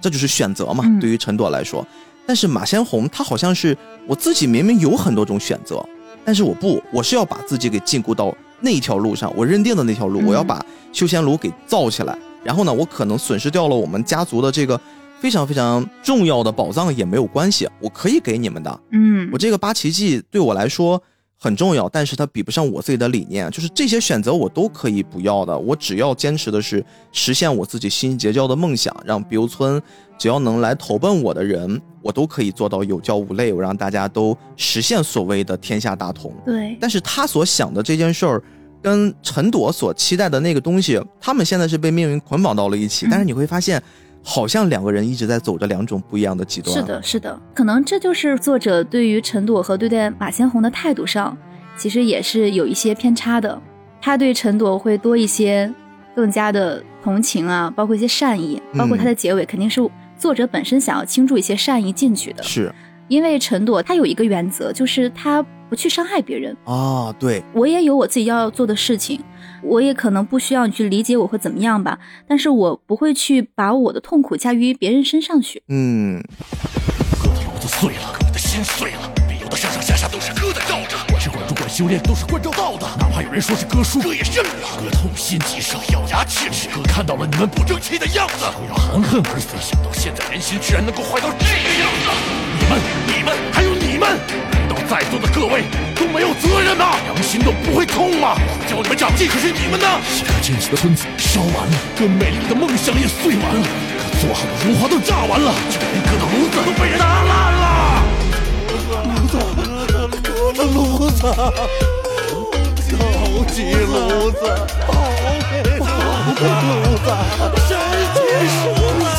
这就是选择嘛。嗯对于陈朵来说，但是马先红他好像是我自己明明有很多种选择，但是我不，我是要把自己给禁锢到那一条路上，我认定的那条路，嗯我要把修仙炉给造起来。然后呢，我可能损失掉了我们家族的这个非常非常重要的宝藏也没有关系，我可以给你们的。嗯我这个八奇迹对我来说很重要，但是它比不上我自己的理念。就是这些选择我都可以不要的，我只要坚持的是实现我自己新结交的梦想，让比如村只要能来投奔我的人，我都可以做到有教无类，我让大家都实现所谓的天下大同。对，但是他所想的这件事儿，跟陈朵所期待的那个东西，他们现在是被命运捆绑到了一起。嗯但是你会发现，好像两个人一直在走着两种不一样的极端。是的，是的，可能这就是作者对于陈朵和对待马先红的态度上，其实也是有一些偏差的。他对陈朵会多一些更加的同情啊，包括一些善意，包括他的结尾肯定是作者本身想要倾注一些善意进去的。是因为陈朵他有一个原则，就是他不去伤害别人。啊，对，我也有我自己要做的事情，我也可能不需要你去理解我会怎么样吧，但是我不会去把我的痛苦加于别人身上去。嗯。哥的炉子碎了，哥的心碎了，理由的上上下下都是哥在罩着。管是管住管修炼，都是关照到的。哪怕有人说是哥输，哥也认了。哥痛心疾首，咬牙切齿。哥看到了你们不争气的样子，我要含恨而死。想到现在人心居然能够坏到这个样子，你们、你们还有你们，难道在座的各位都没有责任吗？良心都不会痛吗？们长进，可是你们呢？一颗坚持的村子烧完了，哥美丽的梦想也碎完了，哥做好的如花都炸完了，就连哥的炉子都被人打烂了。我的炉子，高级炉子，宝贝的炉子，神奇书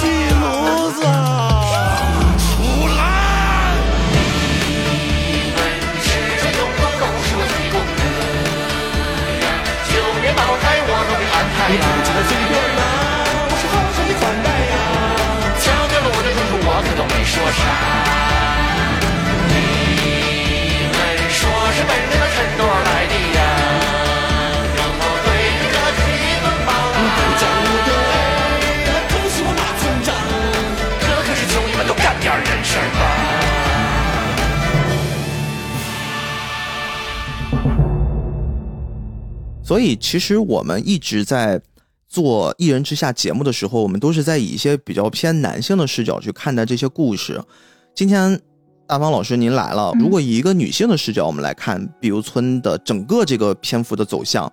记你不记得随便吗？我是好生的款待呀。强调了我的忠诚，我可都没说啥。你们说是奔着那陈朵来所以，其实我们一直在做《一人之下》节目的时候，我们都是在以一些比较偏男性的视角去看待这些故事。今天大方老师您来了，嗯如果以一个女性的视角，我们来看碧游村的整个这个篇幅的走向，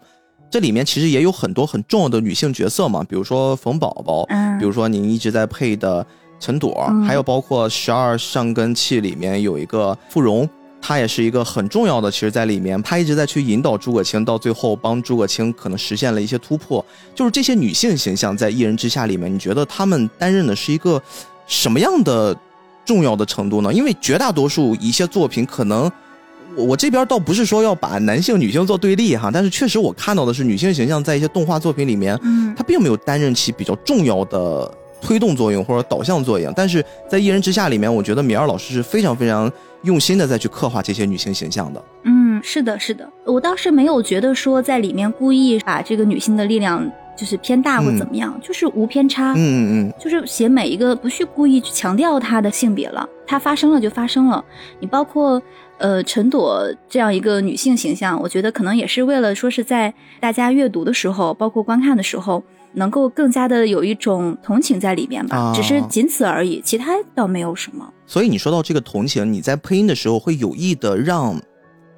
这里面其实也有很多很重要的女性角色嘛，比如说冯宝宝，嗯比如说您一直在配的陈朵，嗯还有包括十二上根器里面有一个傅荣。她也是一个很重要的，其实，在里面，她一直在去引导诸葛青，到最后帮诸葛青可能实现了一些突破。就是这些女性形象在《一人之下》里面，你觉得她们担任的是一个什么样的重要的程度呢？因为绝大多数一些作品，可能我我这边倒不是说要把男性女性做对立哈，但是确实我看到的是女性形象在一些动画作品里面，嗯她并没有担任起比较重要的推动作用或者导向作用。但是在《一人之下》里面，我觉得米二老师是非常非常用心的在去刻画这些女性形象的。嗯，是的，是的，我倒是没有觉得说在里面故意把这个女性的力量就是偏大或怎么样，就是无偏差。嗯嗯嗯，就是写每一个不去故意去强调她的性别了，她发生了就发生了。你包括呃陈朵这样一个女性形象，我觉得可能也是为了说是在大家阅读的时候，包括观看的时候，能够更加的有一种同情在里面吧，啊只是仅此而已，其他倒没有什么。所以你说到这个同情，你在配音的时候会有意的让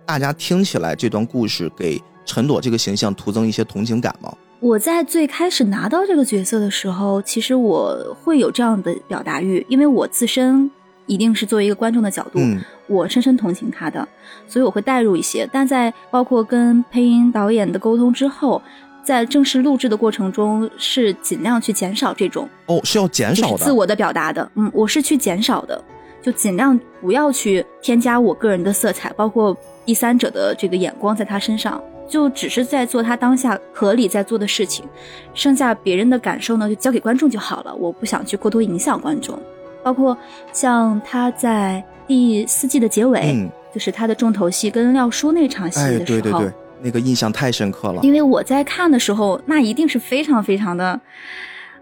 大家听起来这段故事给陈朵这个形象徒增一些同情感吗？我在最开始拿到这个角色的时候，其实我会有这样的表达欲，因为我自身一定是作为一个观众的角度，嗯我深深同情他的，所以我会带入一些。但在包括跟配音导演的沟通之后，在正式录制的过程中，是尽量去减少这种哦，是要减少的。自我的表达的。嗯，我是去减少的，就尽量不要去添加我个人的色彩，包括第三者的这个眼光在他身上。就只是在做他当下合理在做的事情，剩下别人的感受呢，就交给观众就好了。我不想去过多影响观众，包括像他在第四季的结尾，嗯，就是他的重头戏跟廖叔那场戏哎，的时候，对对对，那个印象太深刻了。因为我在看的时候，那一定是非常非常的，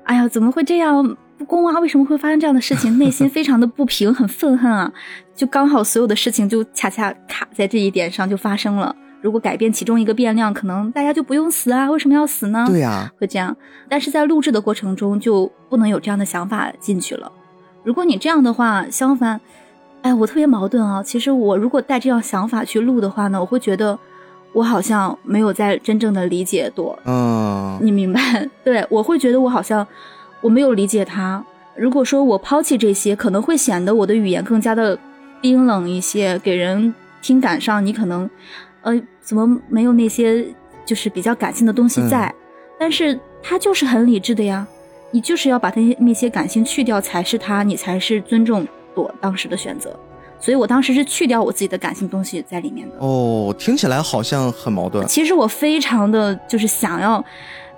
哎呀，怎么会这样？不公啊！为什么会发生这样的事情？内心非常的不平，很愤恨啊！就刚好所有的事情就恰恰卡在这一点上就发生了。如果改变其中一个变量，可能大家就不用死啊？为什么要死呢？对呀、会这样，但是在录制的过程中就不能有这样的想法进去了。如果你这样的话，相反，哎，我特别矛盾啊。其实我如果带这样想法去录的话呢，我会觉得我好像没有在真正的理解朵，嗯，你明白？对我会觉得我好像我没有理解他。如果说我抛弃这些，可能会显得我的语言更加的冰冷一些，给人听感上你可能，呃，怎么没有那些就是比较感性的东西在？但是他就是很理智的呀，你就是要把他那些感性去掉才是他，你才是尊重朵当时的选择。所以我当时是去掉我自己的感性东西在里面的。哦，听起来好像很矛盾。其实我非常的就是想要，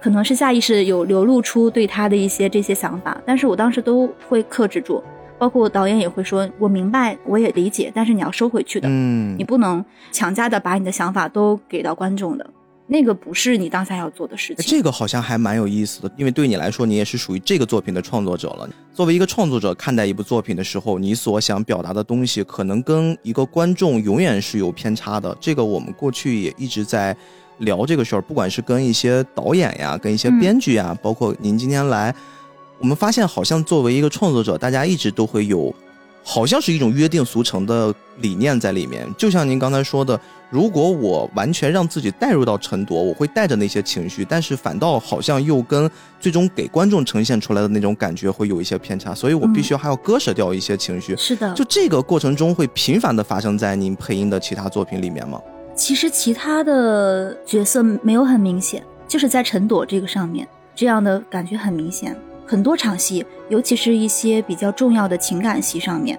可能是下意识有流露出对他的一些这些想法，但是我当时都会克制住，包括导演也会说，我明白，我也理解，但是你要收回去的，嗯你，不能强加的把你的想法都给到观众的，那个不是你当下要做的事情。这个好像还蛮有意思的，因为对你来说，你也是属于这个作品的创作者了。作为一个创作者，看待一部作品的时候，你所想表达的东西，可能跟一个观众永远是有偏差的。这个我们过去也一直在聊这个事儿，不管是跟一些导演呀，跟一些编剧呀，包括您今天来，我们发现好像作为一个创作者，大家一直都会有，好像是一种约定俗成的理念在里面。就像您刚才说的，如果我完全让自己带入到陈朵，我会带着那些情绪，但是反倒好像又跟最终给观众呈现出来的那种感觉会有一些偏差，所以我必须还要割舍掉一些情绪。是的，就这个过程中会频繁的发生在您配音的其他作品里面吗？其实其他的角色没有很明显，就是在陈朵这个上面，这样的感觉很明显。很多场戏，尤其是一些比较重要的情感戏上面，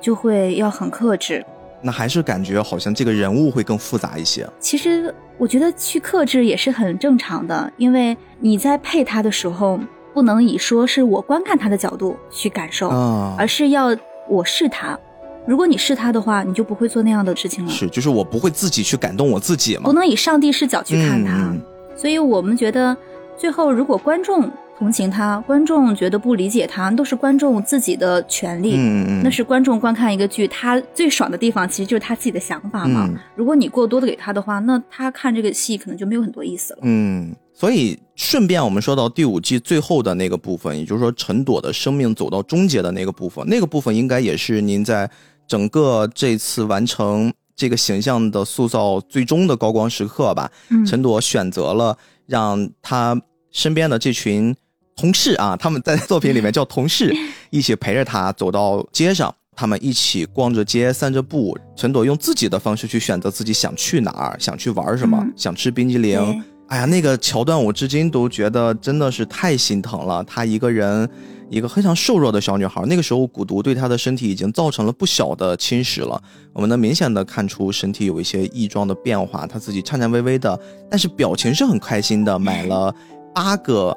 就会要很克制。那还是感觉好像这个人物会更复杂一些。其实我觉得去克制也是很正常的，因为你在配他的时候，不能以说是我观看他的角度去感受，啊而是要我是他。如果你是他的话，你就不会做那样的事情了。是，就是我不会自己去感动我自己嘛不。能以上帝视角去看他。所以我们觉得，最后如果观众同情他，观众觉得不理解他，都是观众自己的权利。嗯嗯，那是观众观看一个剧，他最爽的地方其实就是他自己的想法嘛。嗯如果你过多的给他的话，那他看这个戏可能就没有很多意思了。嗯，所以顺便我们说到第五季最后的那个部分，也就是说陈朵的生命走到终结的那个部分，那个部分应该也是您在整个这次完成这个形象的塑造最终的高光时刻吧。嗯陈朵选择了让他身边的这群同事啊，他们在作品里面 叫同事，一起陪着他走到街上，他们一起逛着街、散着步。陈朵用自己的方式去选择自己想去哪儿、想去玩什么、嗯想吃冰激凌。哎呀，那个桥段我至今都觉得真的是太心疼了。她一个人，一个非常瘦弱的小女孩，那个时候蛊毒对她的身体已经造成了不小的侵蚀了。我们能明显的看出身体有一些异状的变化，她自己颤颤巍巍的，但是表情是很开心的，买了八个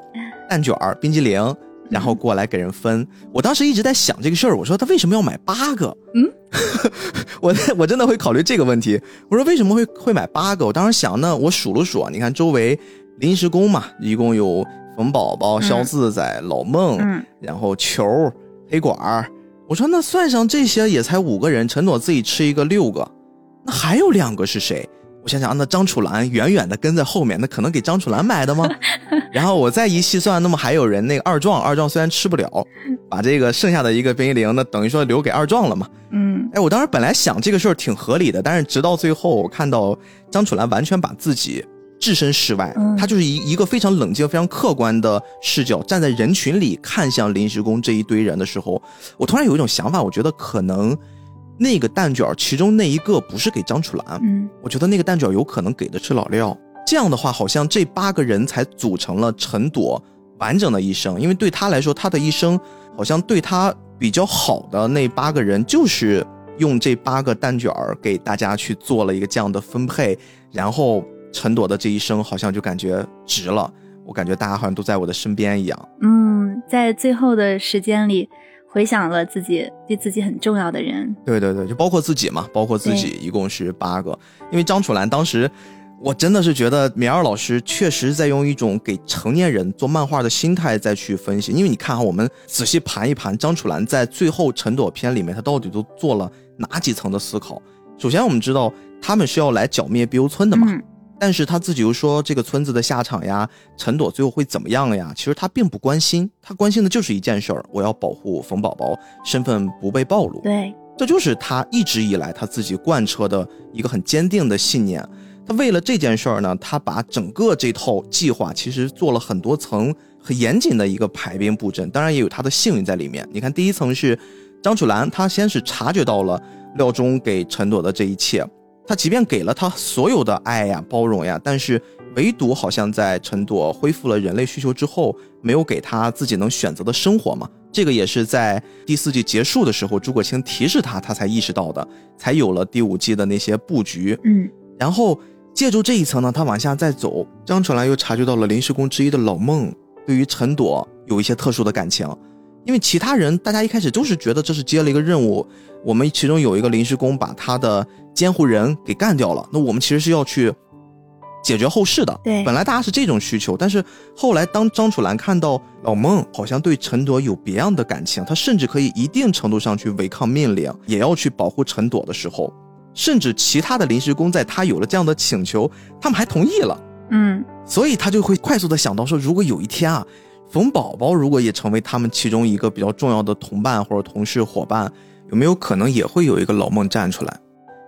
蛋卷儿、冰激凌。然后过来给人分，我当时一直在想这个事儿，我说他为什么要买八个？嗯，我 我真的会考虑这个问题。我说为什么会会买八个？我当时想，呢我数了数啊，你看周围临时工嘛，一共有冯宝宝、肖自在、老孟，嗯然后球、黑管儿。我说那算上这些也才五个人，陈朵自己吃一个六个，那还有两个是谁？我想想，那张楚岚远远的跟在后面，那可能给张楚岚买的吗？然后我再一细算，那么还有人那个二壮，二壮虽然吃不了，把这个剩下的一个冰激凌，那等于说留给二壮了嘛。嗯哎，我当时本来想这个事儿挺合理的，但是直到最后，我看到张楚岚完全把自己置身事外，嗯她就是一一个非常冷静、非常客观的视角，站在人群里看向临时工这一堆人的时候，我突然有一种想法，我觉得可能那个蛋卷儿其中那一个不是给张楚岚，嗯我觉得那个蛋卷有可能给的是老廖。这样的话，好像这八个人才组成了陈朵完整的一生。因为对他来说，他的一生好像对他比较好的那八个人，就是用这八个蛋卷儿给大家去做了一个这样的分配，然后陈朵的这一生好像就感觉值了。我感觉大家好像都在我的身边一样。嗯，在最后的时间里，回想了自己对自己很重要的人。对对对，就包括自己嘛，包括自己，一共是八个。因为张楚岚当时，我真的是觉得米二老师确实在用一种给成年人做漫画的心态再去分析。因为你看哈，我们仔细盘一盘，张楚岚在最后陈朵篇里面，他到底都做了哪几层的思考？首先，我们知道他们是要来剿灭碧游村的嘛，嗯但是他自己又说这个村子的下场呀，陈朵最后会怎么样呀？其实他并不关心，他关心的就是一件事儿：我要保护冯宝宝身份不被暴露。对，这就是他一直以来他自己贯彻的一个很坚定的信念。他为了这件事儿呢，他把整个这套计划其实做了很多层很严谨的一个排兵布阵，当然也有他的幸运在里面。你看，第一层是张楚岚，他先是察觉到了廖忠给陈朵的这一切，他即便给了他所有的爱呀、包容呀，但是唯独好像在陈朵恢复了人类需求之后，没有给他自己能选择的生活嘛。这个也是在第四季结束的时候，诸葛青提示他，他才意识到的，才有了第五季的那些布局。嗯然后借助这一层呢，他往下再走，张楚岚又察觉到了临时工之一的老孟对于陈朵有一些特殊的感情，因为其他人大家一开始都是觉得这是接了一个任务，我们其中有一个临时工把他的监护人给干掉了，那我们其实是要去解决后事的。对本来大家是这种需求，但是后来当张楚岚看到老孟好像对陈朵有别样的感情，他甚至可以一定程度上去违抗命令，也要去保护陈朵的时候，甚至其他的临时工在他有了这样的请求，他们还同意了。嗯所以他就会快速的想到说，如果有一天啊，冯宝宝如果也成为他们其中一个比较重要的同伴或者同事伙伴，有没有可能也会有一个老孟站出来，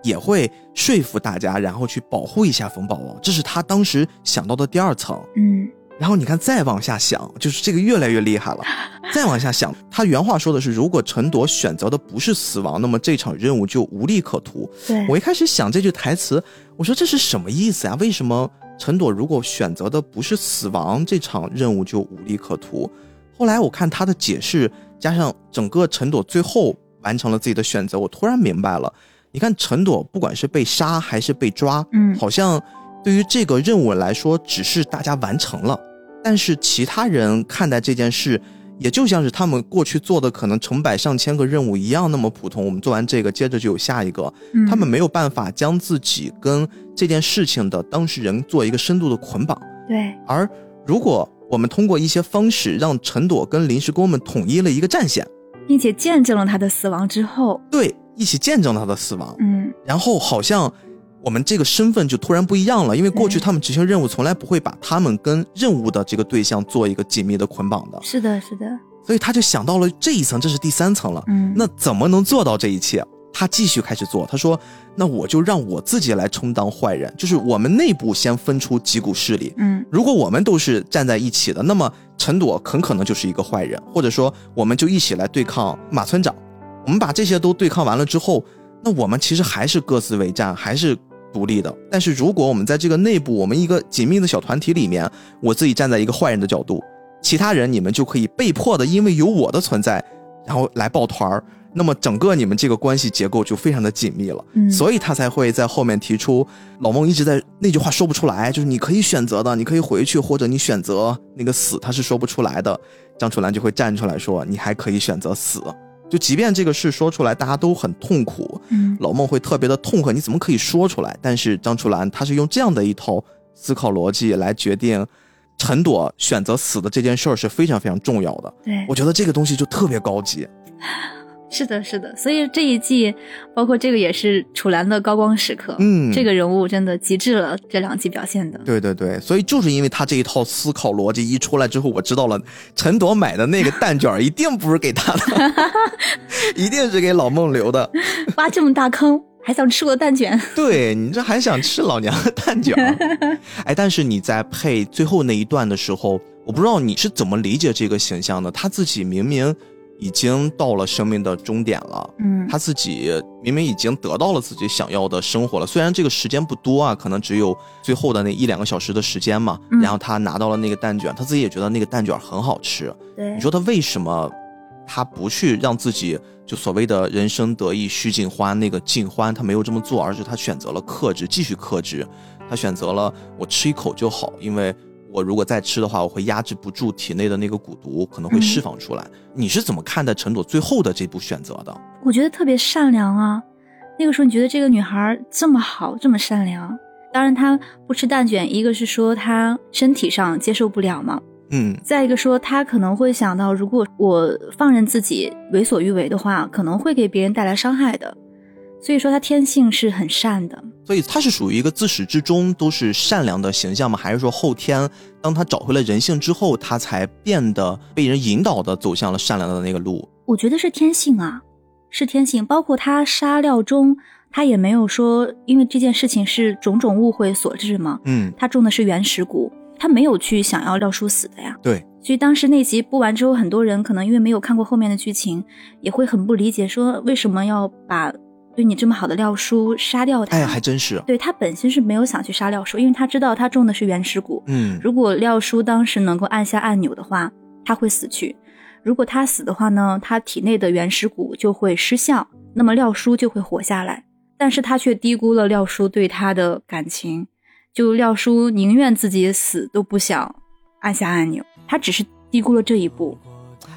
也会说服大家，然后去保护一下冯宝宝？这是他当时想到的第二层。嗯然后你看，再往下想，就是这个越来越厉害了。再往下想，他原话说的是，如果陈朵选择的不是死亡，那么这场任务就无利可图。对，我一开始想这句台词，我说这是什么意思呀？为什么陈朵如果选择的不是死亡，这场任务就无利可图？后来我看他的解释，加上整个陈朵最后完成了自己的选择，我突然明白了。你看陈朵不管是被杀还是被抓，嗯好像对于这个任务来说，只是大家完成了，但是其他人看待这件事。也就像是他们过去做的可能成百上千个任务一样那么普通，我们做完这个，接着就有下一个，嗯他们没有办法将自己跟这件事情的当事人做一个深度的捆绑。对，而如果我们通过一些方式让陈朵跟临时工们统一了一个战线，并且见证了他的死亡之后，对，一起见证他的死亡，嗯然后好像我们这个身份就突然不一样了，因为过去他们执行任务从来不会把他们跟任务的这个对象做一个紧密的捆绑的，是的，是的，所以他就想到了这一层，这是第三层了。嗯，那怎么能做到这一切？他继续开始做，他说：“那我就让我自己来充当坏人，就是我们内部先分出几股势力。嗯如果我们都是站在一起的，那么陈朵很可能就是一个坏人，或者说我们就一起来对抗马村长。我们把这些都对抗完了之后，那我们其实还是各自为战，还是独立的。但是如果我们在这个内部，我们一个紧密的小团体里面，我自己站在一个坏人的角度，其他人你们就可以被迫的因为有我的存在，然后来抱团儿。那么整个你们这个关系结构就非常的紧密了。嗯，所以他才会在后面提出，老孟一直在那句话说不出来，就是你可以选择的，你可以回去，或者你选择那个死，他是说不出来的。张楚岚就会站出来说，你还可以选择死。就即便这个事说出来，大家都很痛苦，嗯老孟会特别的痛恨，你怎么可以说出来？但是张楚岚他是用这样的一套思考逻辑来决定，陈朵选择死的这件事儿是非常非常重要的。对我，觉得这个东西就特别高级。是的，是的，所以这一季，包括这个也是楚岚的高光时刻。嗯这个人物真的极致了，这两季表现的。对对对，所以就是因为他这一套思考逻辑一出来之后，我知道了，陈朵买的那个蛋卷一定不是给他的，一定是给老孟留的。挖这么大坑，还想吃我的蛋卷？对你这还想吃老娘的蛋卷？哎，但是你在配最后那一段的时候，我不知道你是怎么理解这个形象的。他自己明明已经到了生命的终点了，嗯他自己明明已经得到了自己想要的生活了，虽然这个时间不多啊，可能只有最后的那一两个小时的时间嘛。嗯然后他拿到了那个蛋卷，他自己也觉得那个蛋卷很好吃。对你说他为什么他不去让自己就所谓的人生得意须尽欢那个尽欢，他没有这么做，而是他选择了克制，继续克制。他选择了我吃一口就好，因为我如果再吃的话，我会压制不住体内的那个蛊毒，可能会释放出来。你是怎么看待陈朵最后的这步选择的？我觉得特别善良啊。那个时候你觉得这个女孩这么好，这么善良。当然，她不吃蛋卷，一个是说她身体上接受不了嘛，嗯再一个说她可能会想到，如果我放任自己为所欲为的话，可能会给别人带来伤害的。所以说，他天性是很善的。所以他是属于一个自始至终都是善良的形象吗？还是说后天当他找回了人性之后，他才变得被人引导的走向了善良的那个路？我觉得是天性啊，是天性。包括他杀廖忠，他也没有说因为这件事情是种种误会所致嘛。嗯，他中的是原始蛊，他没有去想要廖叔死的呀。对，所以当时那集播完之后，很多人可能因为没有看过后面的剧情，也会很不理解，说为什么要把对你这么好的廖叔杀掉他？哎，还真是。对他本心是没有想去杀廖叔，因为他知道他中的是原始蛊。嗯，如果廖叔当时能够按下按钮的话，他会死去。如果他死的话呢，他体内的原始蛊就会失效，那么廖叔就会活下来。但是他却低估了廖叔对他的感情，就廖叔宁愿自己死都不想按下按钮，他只是低估了这一步。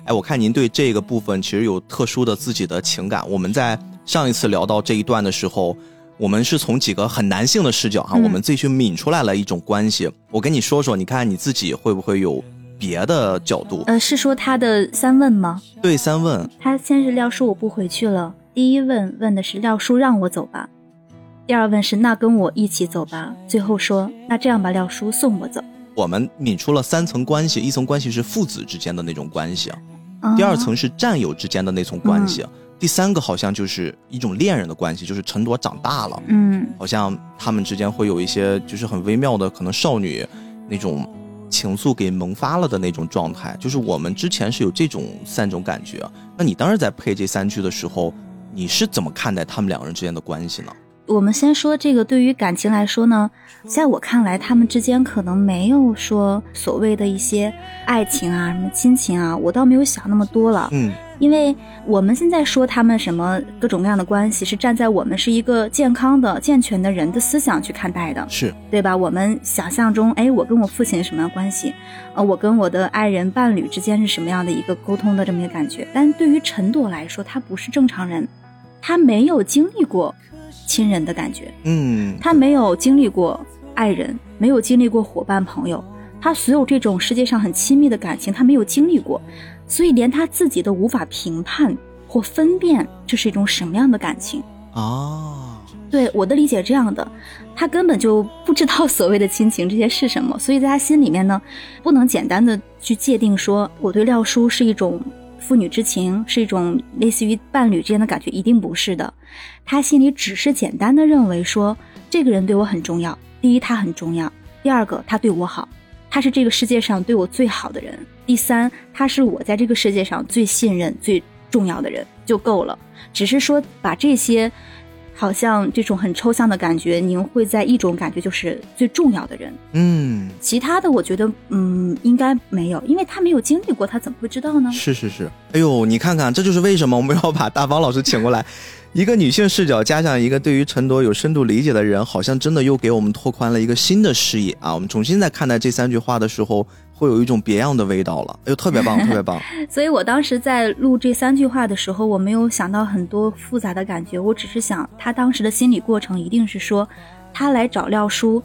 哎，我看您对这个部分其实有特殊的自己的情感。我们在上一次聊到这一段的时候，我们是从几个很男性的视角哈、嗯我们自己去抿出来了一种关系。我跟你说说，你看你自己会不会有别的角度？呃，是说他的三问吗？对三问，他先是廖叔我不回去了，第一问问的是廖叔让我走吧，第二问是那跟我一起走吧，最后说那这样吧，廖叔送我走。我们抿出了三层关系，一层关系是父子之间的那种关系，啊第二层是战友之间的那层关系，第三个好像就是一种恋人的关系，就是陈朵长大了。嗯好像他们之间会有一些就是很微妙的，可能少女那种情愫给萌发了的那种状态，就是我们之前是有这种三种感觉。那你当时在配这三句的时候，你是怎么看待他们两个人之间的关系呢？我们先说这个，对于感情来说呢，在我看来，他们之间可能没有说所谓的一些爱情啊、什么亲情啊，我倒没有想那么多了。嗯因为我们现在说他们什么各种各样的关系，是站在我们是一个健康的、健全的人的思想去看待的，是，对吧？我们想象中，哎，我跟我父亲什么样的关系？呃，我跟我的爱人、伴侣之间是什么样的一个沟通的这么一个感觉？但对于陈朵来说，他不是正常人，他没有经历过亲人的感觉，嗯，他没有经历过爱人，没有经历过伙伴朋友，他所有这种世界上很亲密的感情，他没有经历过，所以连他自己都无法评判或分辨这是一种什么样的感情。哦，对我的理解这样的，他根本就不知道所谓的亲情这些是什么，所以在他心里面呢，不能简单的去界定说我对廖叔是一种父女之情，是一种类似于伴侣之间的感觉，一定不是的。他心里只是简单的认为说这个人对我很重要，第一他很重要，第二个他对我好，他是这个世界上对我最好的人，第三他是我在这个世界上最信任、最重要的人就够了。只是说把这些。好像这种很抽象的感觉，您会在一种感觉就是最重要的人，嗯，其他的我觉得，嗯，应该没有，因为他没有经历过，他怎么会知道呢？是是是，哎呦，你看看，这就是为什么我们要把大方老师请过来，一个女性视角加上一个对于陈朵有深度理解的人，好像真的又给我们拓宽了一个新的视野啊！我们重新在看待这三句话的时候。会有一种别样的味道了，哎呦，特别棒，特别棒！所以我当时在录这三句话的时候，我没有想到很多复杂的感觉，我只是想他当时的心理过程一定是说，他来找廖叔，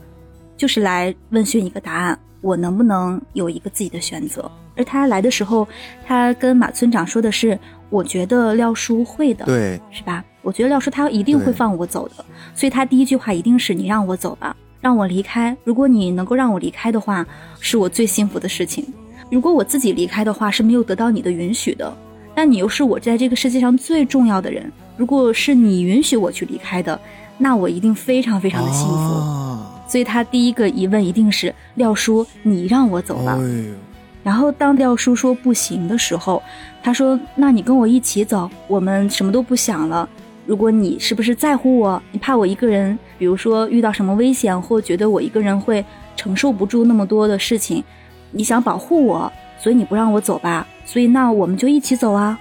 就是来问询一个答案，我能不能有一个自己的选择？而他来的时候，他跟马村长说的是，我觉得廖叔会的，对，是吧？我觉得廖叔他一定会放我走的，所以他第一句话一定是你让我走吧。让我离开。如果你能够让我离开的话，是我最幸福的事情。如果我自己离开的话，是没有得到你的允许的。但你又是我在这个世界上最重要的人。如果是你允许我去离开的，那我一定非常非常的幸福。所以他第一个疑问一定是廖叔，你让我走吧。然后当廖叔说不行的时候，他说：“那你跟我一起走，我们什么都不想了。”如果你是不是在乎我？你怕我一个人，比如说遇到什么危险，或觉得我一个人会承受不住那么多的事情，你想保护我，所以你不让我走吧？所以那我们就一起走啊！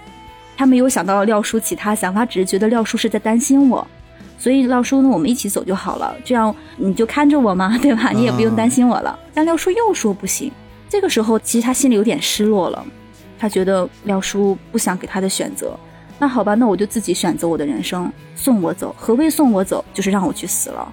他没有想到廖叔其他想法，只是觉得廖叔是在担心我，所以廖叔呢，我们一起走就好了，这样你就看着我嘛，对吧？你也不用担心我了。但廖叔又说不行，这个时候其实他心里有点失落了，他觉得廖叔不想给他的选择。那好吧，那我就自己选择我的人生，送我走。何谓送我走？就是让我去死了。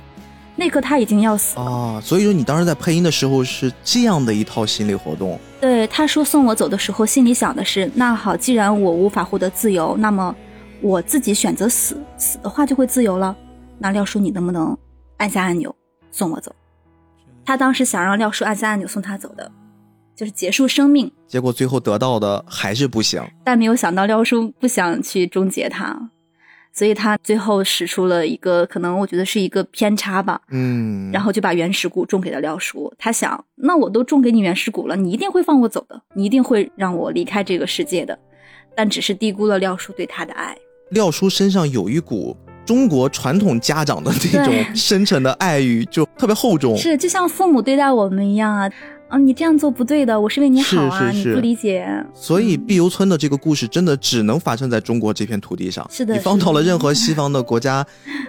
那刻他已经要死了啊！所以说你当时在配音的时候是这样的一套心理活动。对，他说送我走的时候，心里想的是：那好，既然我无法获得自由，那么我自己选择死，死的话就会自由了。那廖叔，你能不能按下按钮送我走？他当时想让廖叔按下按钮送他走的。就是结束生命，结果最后得到的还是不行。但没有想到廖叔不想去终结他，所以他最后使出了一个可能我觉得是一个偏差吧，嗯，然后就把原始股种给了廖叔。他想，那我都种给你原始股了，你一定会放我走的，你一定会让我离开这个世界的。但只是低估了廖叔对他的爱。廖叔身上有一股中国传统家长的那种深沉的爱与，就特别厚重，是就像父母对待我们一样啊。啊，你这样做不对的，我是为你好啊，你不理解。所以碧游村的这个故事真的只能发生在中国这片土地上。是的，你放到了任何 西方的国家，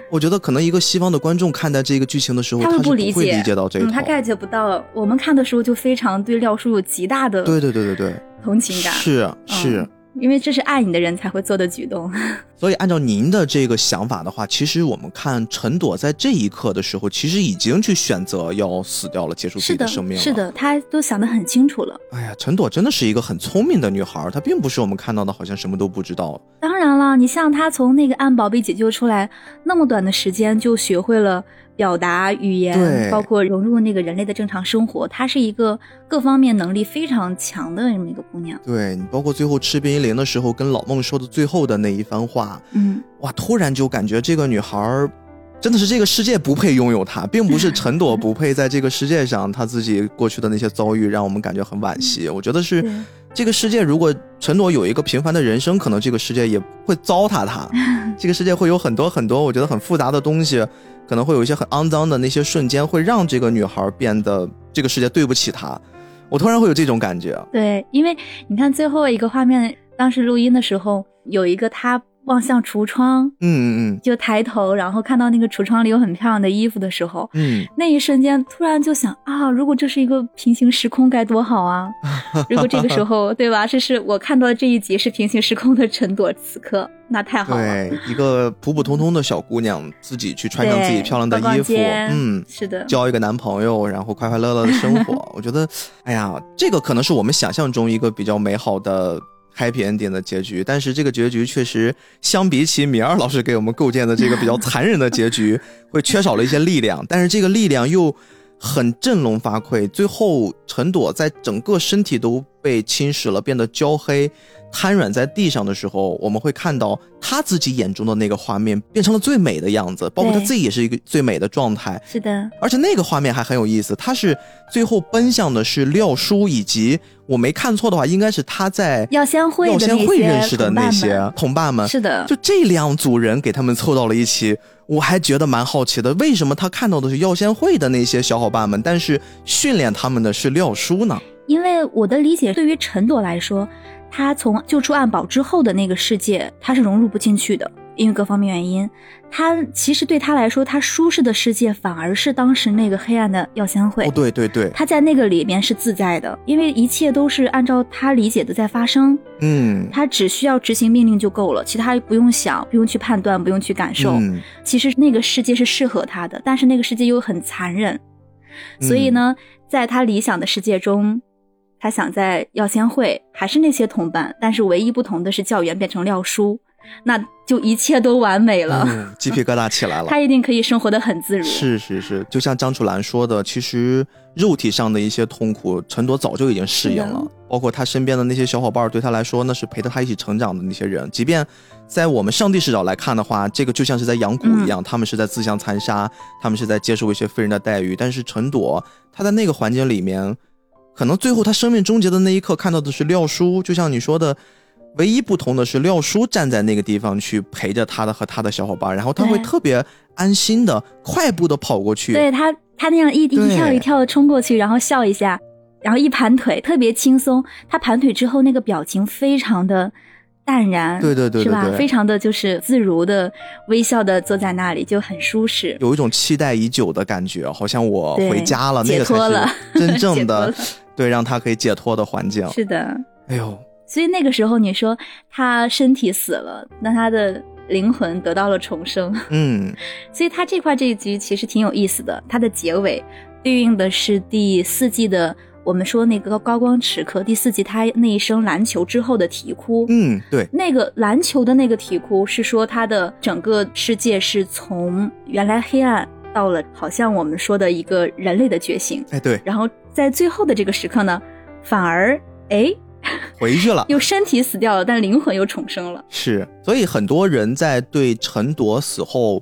我觉得可能一个西方的观众看待这个剧情的时候，他不理解，理解到这一他 get 不到。我们看的时候就非常对廖叔有极大的对对对对对同情感，是是。因为这是爱你的人才会做的举动，所以按照您的这个想法的话，其实我们看陈朵在这一刻的时候，其实已经去选择要死掉了，结束自己的生命了。是的，她都想得很清楚了。哎呀，陈朵真的是一个很聪明的女孩，她并不是我们看到的好像什么都不知道。当然了，你像她从那个暗堡被解救出来，那么短的时间就学会了。表达语言，包括融入那个人类的正常生活，她是一个各方面能力非常强的这么一个姑娘。对你，包括最后吃冰激凌的时候，跟老孟说的最后的那一番话，嗯，哇，突然就感觉这个女孩真的是这个世界不配拥有她，并不是陈朵不配在这个世界上，她自己过去的那些遭遇让我们感觉很惋惜。我觉得是这个世界，如果陈朵有一个平凡的人生，可能这个世界也会糟蹋她。这个世界会有很多很多，我觉得很复杂的东西。可能会有一些很肮脏的那些瞬间，会让这个女孩变得这个世界对不起她。我突然会有这种感觉。对，因为你看最后一个画面，当时录音的时候，有一个她。望向橱窗，嗯嗯嗯，就抬头，然后看到那个橱窗里有很漂亮的衣服的时候，嗯，那一瞬间突然就想啊，如果这是一个平行时空该多好啊！如果这个时候，对吧？这是我看到的这一集是平行时空的陈朵，此刻那太好了。对，一个普普通通的小姑娘，自己去穿上自己漂亮的衣服，嗯，是的，交一个男朋友，然后快快乐乐的生活。我觉得，哎呀，这个可能是我们想象中一个比较美好的。Happy ending 的结局，但是这个结局确实相比起米二老师给我们构建的这个比较残忍的结局，会缺少了一些力量，但是这个力量又很振聋发聩。最后，陈朵在整个身体都被侵蚀了，变得焦黑，瘫软在地上的时候，我们会看到他自己眼中的那个画面变成了最美的样子，包括他自己也是一个最美的状态。是的，而且那个画面还很有意思，他是最后奔向的是廖叔，以及我没看错的话，应该是他在药仙会药仙会认识的那些同伴们。是的，就这两组人给他们凑到了一起，我还觉得蛮好奇的，为什么他看到的是药仙会的那些小伙伴们，但是训练他们的是廖叔呢？因为我的理解，对于陈朵来说，她从救出暗宝之后的那个世界，她是融入不进去的，因为各方面原因。她其实对她来说，她舒适的世界反而是当时那个黑暗的药仙会。哦，对对对，她在那个里面是自在的，因为一切都是按照她理解的在发生，嗯，她只需要执行命令就够了，其他不用想，不用去判断，不用去感受。嗯其实那个世界是适合她的，但是那个世界又很残忍，所以呢，在她理想的世界中，她想在药仙会还是那些同伴，但是唯一不同的是教员变成廖叔，那就一切都完美了，嗯鸡皮疙瘩起来了。他一定可以生活的很自如。是是是，就像张楚岚说的，其实肉体上的一些痛苦，陈朵早就已经适应了。包括他身边的那些小伙伴，对他来说，那是陪着他一起成长的那些人。即便在我们上帝视角来看的话，这个就像是在养蛊一嗯样，他们是在自相残杀，他们是在接受一些非人的待遇。但是陈朵，他在那个环境里面，可能最后他生命终结的那一刻，看到的是廖叔，就像你说的。唯一不同的是，廖叔站在那个地方去陪着他的和他的小伙伴，然后他会特别安心的、快步的跑过去。对他，他那样一一跳一跳的冲过去，然后笑一下，然后一盘腿，特别轻松。他盘腿之后，那个表情非常的淡然，对对对对是吧？非常的就是自如的微笑的坐在那里，就很舒适。有一种期待已久的感觉，好像我回家了，那个才是真正的 了对让他可以解脱的环境。是的，哎呦，所以那个时候你说他身体死了，那他的灵魂得到了重生，嗯，所以他这块这一集其实挺有意思的。它的结尾对应的是第四季的，我们说那个高光时刻，第四季他那一声篮球之后的啼哭。嗯，对，那个篮球的那个啼哭是说他的整个世界是从原来黑暗到了好像我们说的一个人类的觉醒，哎对，然后在最后的这个时刻呢，反而哎回去了。又身体死掉了，但灵魂又重生了。是，所以很多人在对陈铎死后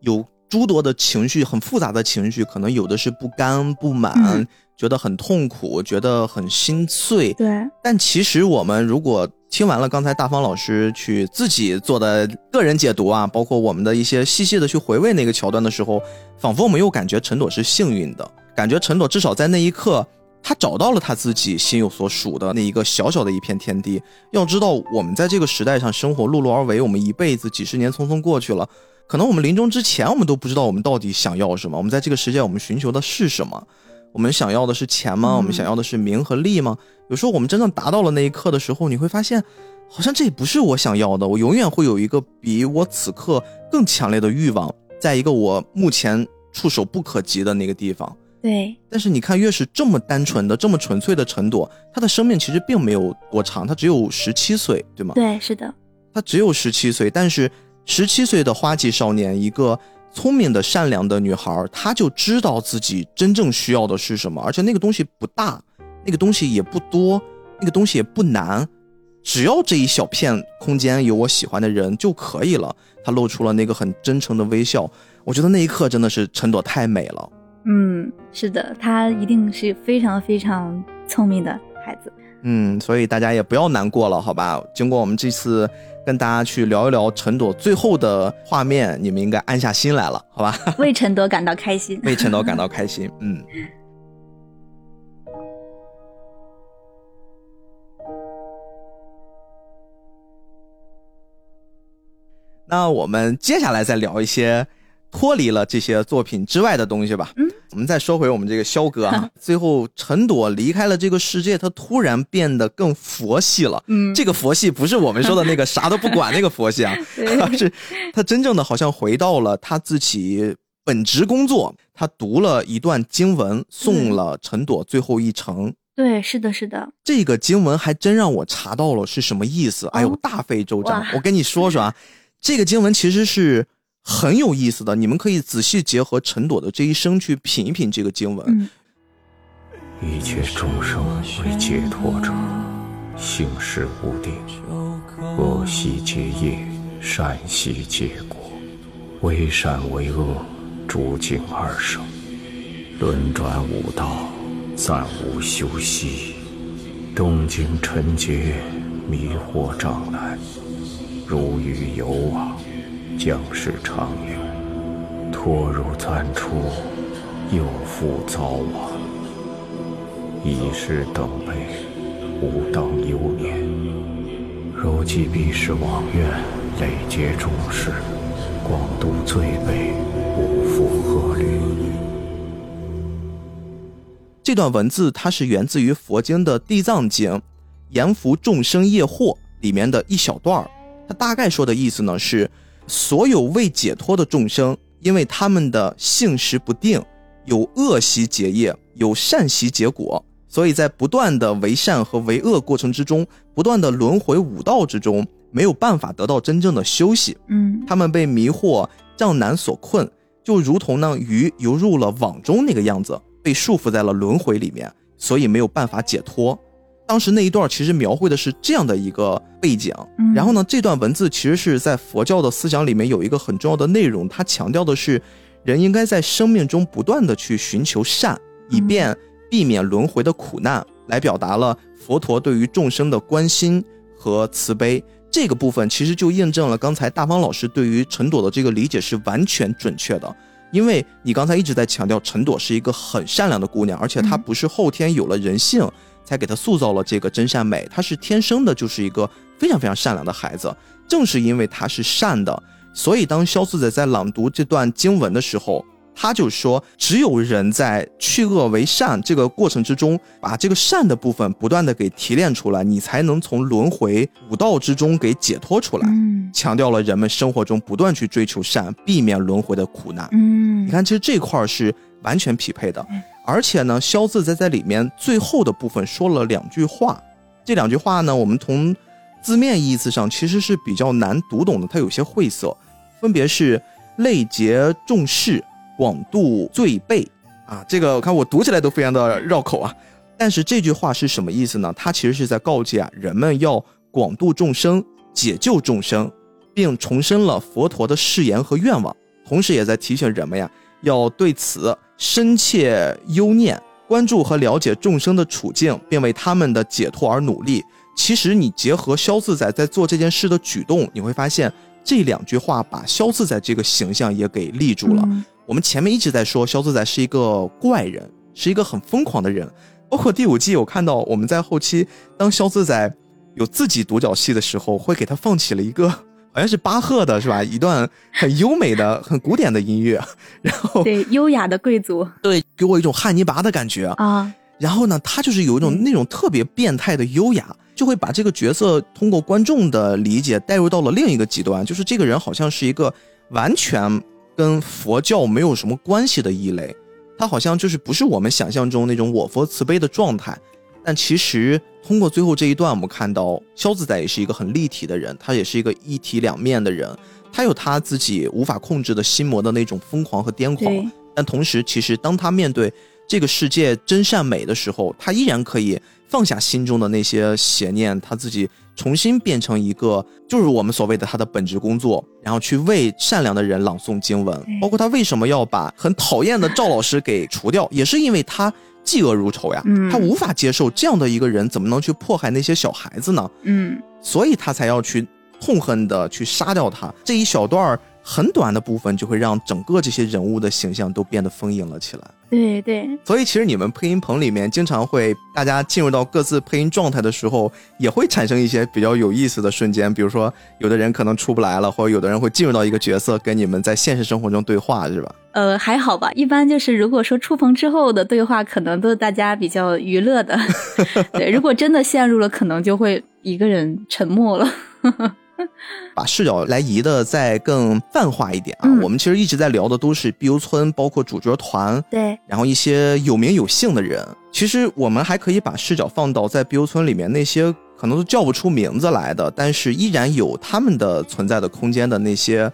有诸多的情绪，很复杂的情绪，可能有的是不甘、不满，嗯觉得很痛苦，觉得很心碎。对，但其实我们如果听完了刚才大方老师去自己做的个人解读啊，包括我们的一些细细的去回味那个桥段的时候，仿佛我们又感觉陈朵是幸运的，感觉陈朵至少在那一刻。他找到了他自己心有所属的那一个小小的一片天地。要知道，我们在这个时代上生活，碌碌而为，我们一辈子几十年匆匆过去了，可能我们临终之前，我们都不知道我们到底想要什么。我们在这个世界，我们寻求的是什么？我们想要的是钱吗？嗯我们想要的是名和利吗？有时候我们真正达到了那一刻的时候，你会发现，好像这也不是我想要的。我永远会有一个比我此刻更强烈的欲望，在一个我目前触手不可及的那个地方。对，但是你看，越是这么单纯的、这么纯粹的陈朵，她的生命其实并没有多长，她只有十七岁，对吗？对，是的，她只有十七岁，但是十七岁的花季少年，一个聪明的、善良的女孩，她就知道自己真正需要的是什么，而且那个东西不大，那个东西也不多，那个东西也不难，只要这一小片空间有我喜欢的人就可以了。她露出了那个很真诚的微笑，我觉得那一刻真的是陈朵太美了。嗯，是的，她一定是非常非常聪明的孩子。嗯，所以大家也不要难过了，好吧？经过我们这次跟大家去聊一聊陈朵最后的画面，你们应该安下心来了，好吧？为陈朵感到开心。为陈朵感到开心。嗯，那我们接下来再聊一些脱离了这些作品之外的东西吧。嗯，我们再说回我们这个肖哥啊，最后陈朵离开了这个世界，他突然变得更佛系了。嗯这个佛系不是我们说的那个啥都不管那个佛系啊，而是他真正的好像回到了他自己本职工作，他读了一段经文，送了陈朵最后一程。对，是的，是的，这个经文还真让我查到了是什么意思。哎呦，大费周章。我跟你说说啊，这个经文其实是很有意思的，你们可以仔细结合陈朵的这一生去品一品这个经文。嗯。一切众生为解脱者，性事无定，恶习结业，善习结果，为善为恶，诸境二生，轮转五道，暂无休息，动经尘劫，迷惑障碍，如鱼游网，将是长有，脱入暂出，又复早往。已是等辈，吾当忧年。如既必是往愿，累劫众事，广度罪辈，无复何虑。这段文字它是源自于佛经的《地藏经》《阎浮众生业惑》里面的一小段儿。它大概说的意思呢是，所有未解脱的众生，因为他们的性识不定，有恶习结业，有善习结果，所以在不断的为善和为恶过程之中，不断的轮回五道之中，没有办法得到真正的休息。嗯他们被迷惑障难所困，就如同呢鱼游入了网中那个样子，被束缚在了轮回里面，所以没有办法解脱。当时那一段其实描绘的是这样的一个背景，嗯。然后呢，这段文字其实是在佛教的思想里面有一个很重要的内容，它强调的是人应该在生命中不断的去寻求善，以便避免轮回的苦难，来表达了佛陀对于众生的关心和慈悲。这个部分其实就印证了刚才大方老师对于陈朵的这个理解是完全准确的，因为你刚才一直在强调陈朵是一个很善良的姑娘，而且她嗯。不是后天有了人性才给他塑造了这个真善美，他是天生的就是一个非常非常善良的孩子。正是因为他是善的，所以当萧四仔在朗读这段经文的时候，他就说，只有人在去恶为善这个过程之中，把这个善的部分不断的给提炼出来，你才能从轮回五道之中给解脱出来。嗯强调了人们生活中不断去追求善，避免轮回的苦难。嗯你看，其实这块儿是完全匹配的嗯，而且呢，萧自在在里面最后的部分说了两句话，这两句话呢，我们从字面意思上其实是比较难读懂的，它有些晦涩，分别是累劫众事，广度罪辈啊。这个我看我读起来都非常的绕口啊。但是这句话是什么意思呢？它其实是在告诫啊，人们要广度众生，解救众生，并重申了佛陀的誓言和愿望，同时也在提醒人们呀，要对此深切忧念，关注和了解众生的处境，并为他们的解脱而努力。其实你结合萧自在在做这件事的举动，你会发现这两句话把萧自在这个形象也给立住了。嗯我们前面一直在说萧自在是一个怪人，是一个很疯狂的人。包括第五季，我看到我们在后期，当萧自在有自己独角戏的时候，会给他放起了一个好像是巴赫的，是吧？一段很优美的、很古典的音乐，然后对，优雅的贵族对，给我一种汉尼拔的感觉。啊，然后呢，他就是有一种嗯那种特别变态的优雅，就会把这个角色通过观众的理解带入到了另一个极端，就是这个人好像是一个完全跟佛教没有什么关系的异类，他好像就是不是我们想象中那种我佛慈悲的状态。但其实通过最后这一段，我们看到肖自在也是一个很立体的人，他也是一个一体两面的人，他有他自己无法控制的心魔的那种疯狂和癫狂，但同时，其实当他面对这个世界真善美的时候，他依然可以放下心中的那些邪念，他自己重新变成一个，就是我们所谓的他的本职工作，然后去为善良的人朗诵经文。包括他为什么要把很讨厌的赵老师给除掉，也是因为他嫉恶如仇呀，嗯他无法接受这样的一个人怎么能去迫害那些小孩子呢？嗯所以他才要去痛恨的去杀掉他。这一小段儿很短的部分，就会让整个这些人物的形象都变得丰盈了起来。对对，所以其实你们配音棚里面经常会，大家进入到各自配音状态的时候，也会产生一些比较有意思的瞬间。比如说，有的人可能出不来了，或者有的人会进入到一个角色，跟你们在现实生活中对话，是吧？呃，还好吧。一般就是如果说触碰之后的对话，可能都是大家比较娱乐的。对，如果真的陷入了，可能就会一个人沉默了。把视角来移的再更泛化一点啊。嗯我们其实一直在聊的都是碧游村，包括主角团，对，然后一些有名有姓的人。其实我们还可以把视角放到在碧游村里面那些可能都叫不出名字来的，但是依然有他们的存在的空间的那些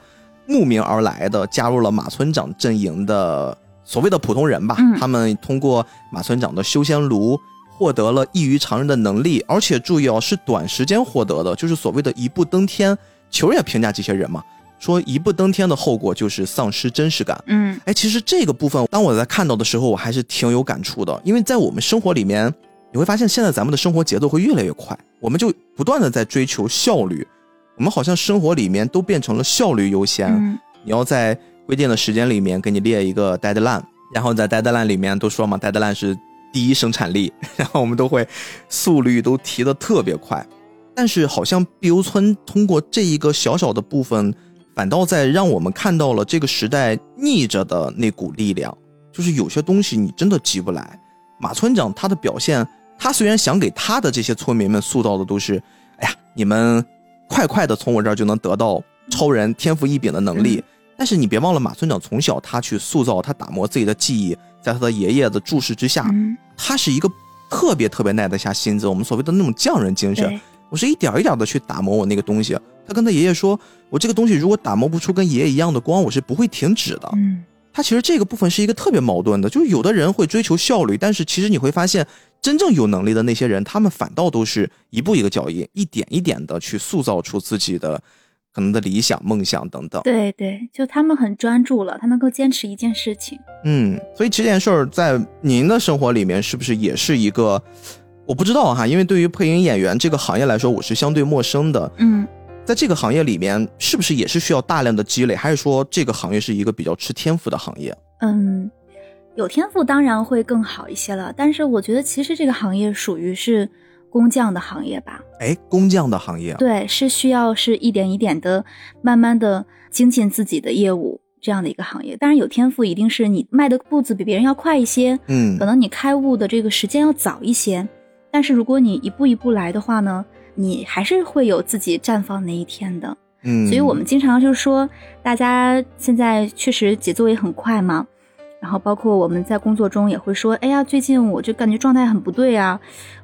慕名而来的加入了马村长阵营的所谓的普通人吧。嗯他们通过马村长的修仙炉。获得了异于常人的能力，而且注意哦，是短时间获得的，就是所谓的一步登天。球也评价这些人嘛，说一步登天的后果就是丧失真实感。嗯哎，其实这个部分，当我在看到的时候，我还是挺有感触的，因为在我们生活里面，你会发现现在咱们的生活节奏会越来越快，我们就不断的在追求效率，我们好像生活里面都变成了效率优先。嗯你要在规定的时间里面给你列一个 deadline，然后在 deadline 里面都说嘛，deadline 是第一生产力，然后我们都会速率都提的特别快。但是好像碧游村通过这一个小小的部分，反倒在让我们看到了这个时代逆着的那股力量，就是有些东西你真的急不来。马村长他的表现，他虽然想给他的这些村民们塑造的都是，哎呀，你们快快的从我这儿就能得到超人天赋异禀的能力，但是你别忘了，马村长从小他去塑造，他打磨自己的技艺，在他的爷爷的注视之下，嗯，他是一个特别特别耐得下心子，我们所谓的那种匠人精神。我是一点一点的去打磨我那个东西。他跟他爷爷说，我这个东西如果打磨不出跟爷爷一样的光，我是不会停止的。嗯他其实这个部分是一个特别矛盾的，就是有的人会追求效率，但是其实你会发现，真正有能力的那些人，他们反倒都是一步一个脚印，一点一点的去塑造出自己的可能的理想、梦想等等。对对，就他们很专注了，他能够坚持一件事情。嗯，所以这件事儿在您的生活里面是不是也是一个？我不知道哈，因为对于配音演员这个行业来说，我是相对陌生的。嗯，在这个行业里面，是不是也是需要大量的积累，还是说这个行业是一个比较吃天赋的行业？嗯，有天赋当然会更好一些了，但是我觉得其实这个行业属于是工匠的行业吧。哎，工匠的行业，对，是需要是一点一点的，慢慢的精进自己的业务这样的一个行业。当然有天赋，一定是你迈的步子比别人要快一些，嗯可能你开悟的这个时间要早一些。但是如果你一步一步来的话呢，你还是会有自己绽放那一天的。嗯，所以我们经常就是说，大家现在确实节奏也很快嘛，然后包括我们在工作中也会说，哎呀，最近我就感觉状态很不对啊，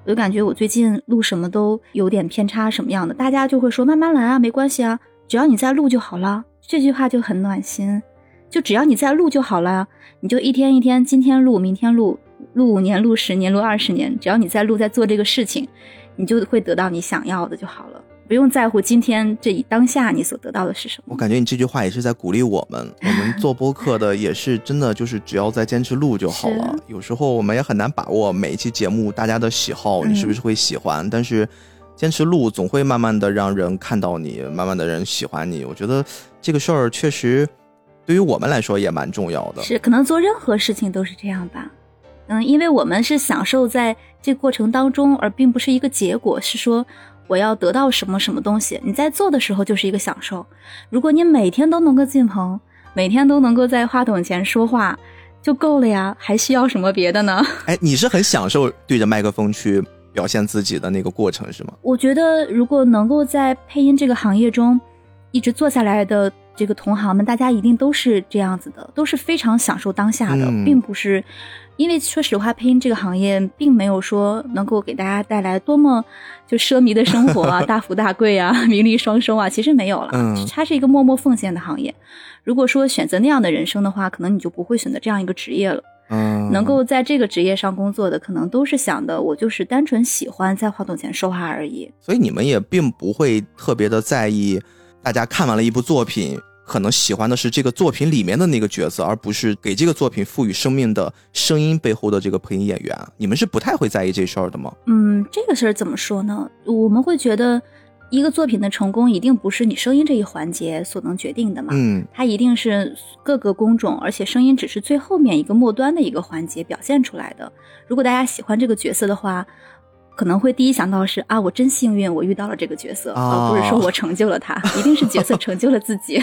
我就感觉我最近录什么都有点偏差什么样的，大家就会说慢慢来啊，没关系啊，只要你在录就好了。这句话就很暖心，就只要你在录就好了，你就一天一天，今天录，明天录，录五年，录十年，录二十年，只要你在录，在做这个事情，你就会得到你想要的就好了。不用在乎今天这一当下你所得到的是什么。我感觉你这句话也是在鼓励我们，我们做播客的也是真的就是只要在坚持录就好了。有时候我们也很难把握每一期节目大家的喜好，你是不是会喜欢？但是坚持录总会慢慢的让人看到你，慢慢的人喜欢你。我觉得这个事儿确实对于我们来说也蛮重要的。是，可能做任何事情都是这样吧。嗯，因为我们是享受在这个过程当中，而并不是一个结果，是说我要得到什么什么东西。你在做的时候就是一个享受。如果你每天都能够进棚，每天都能够在话筒前说话，就够了呀，还需要什么别的呢？哎，你是很享受对着麦克风去表现自己的那个过程是吗？我觉得，如果能够在配音这个行业中一直做下来的这个同行们，大家一定都是这样子的，都是非常享受当下的，嗯并不是因为说实话，配音这个行业并没有说能够给大家带来多么就奢靡的生活啊、大富大贵啊、名利双收啊，其实没有了。嗯它是一个默默奉献的行业。如果说选择那样的人生的话，可能你就不会选择这样一个职业了。嗯，能够在这个职业上工作的，可能都是想的，我就是单纯喜欢在话筒前说话而已。所以你们也并不会特别的在意，大家看完了一部作品，可能喜欢的是这个作品里面的那个角色，而不是给这个作品赋予生命的声音背后的这个配音演员。你们是不太会在意这事儿的吗？嗯，这个事儿怎么说呢？我们会觉得，一个作品的成功一定不是你声音这一环节所能决定的嘛。嗯它一定是各个工种，而且声音只是最后面一个末端的一个环节表现出来的。如果大家喜欢这个角色的话，可能会第一想到是啊，我真幸运，我遇到了这个角色，哦而不是说我成就了他，一定是角色成就了自己。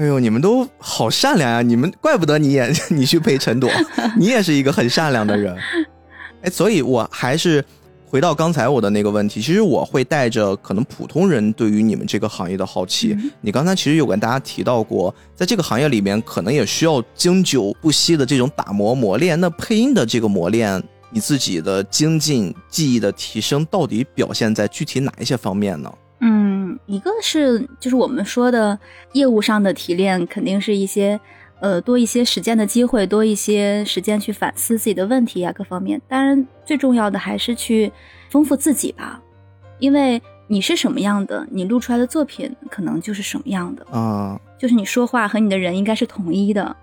哎呦，你们都好善良呀、你们怪不得你也 你去配陈朵，你也是一个很善良的人。哎，所以我还是回到刚才我的那个问题，其实我会带着可能普通人对于你们这个行业的好奇。你刚才其实有跟大家提到过，在这个行业里面，可能也需要经久不息的这种打磨磨练。那配音的这个磨练，你自己的精进、技艺的提升，到底表现在具体哪一些方面呢？嗯，一个是就是我们说的业务上的提炼，肯定是一些呃多一些实践的机会，多一些时间去反思自己的问题啊，各方面。当然，最重要的还是去丰富自己吧，因为你是什么样的，你录出来的作品可能就是什么样的啊。就是你说话和你的人应该是统一的，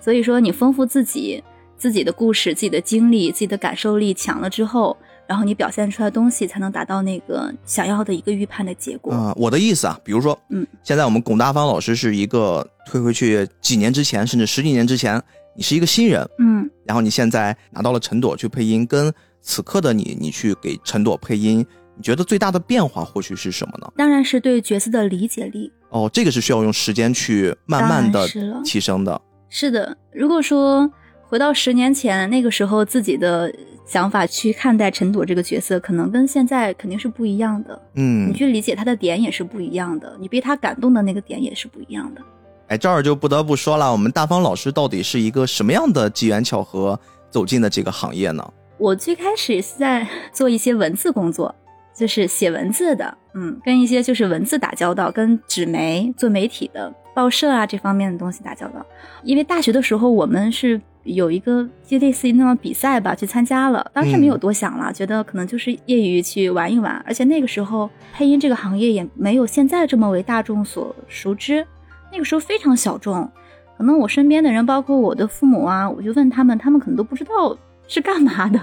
所以说你丰富自己自己的故事、自己的经历、自己的感受力强了之后。然后你表现出来的东西才能达到那个想要的一个预判的结果啊！我的意思啊，比如说，嗯，现在我们龚大方老师是一个退回去几年之前，甚至十几年之前，你是一个新人，嗯，然后你现在拿到了陈朵去配音，跟此刻的你，你去给陈朵配音，你觉得最大的变化或许是什么呢？当然是对角色的理解力哦，这个是需要用时间去慢慢的提升的。是的，如果说回到十年前那个时候自己的。想法去看待陈朵这个角色，可能跟现在肯定是不一样的。嗯，你去理解他的点也是不一样的，你被他感动的那个点也是不一样的。哎，这儿就不得不说了，我们大方老师到底是一个什么样的机缘巧合走进的这个行业呢？我最开始是在做一些文字工作，就是写文字的，嗯，跟一些就是文字打交道，跟纸媒做媒体的报社啊这方面的东西打交道。因为大学的时候我们是。有一个就类似于那种比赛吧，去参加了，当时没有多想了，觉得可能就是业余去玩一玩。而且那个时候配音这个行业也没有现在这么为大众所熟知，那个时候非常小众。可能我身边的人，包括我的父母啊，我就问他们，他们可能都不知道是干嘛的。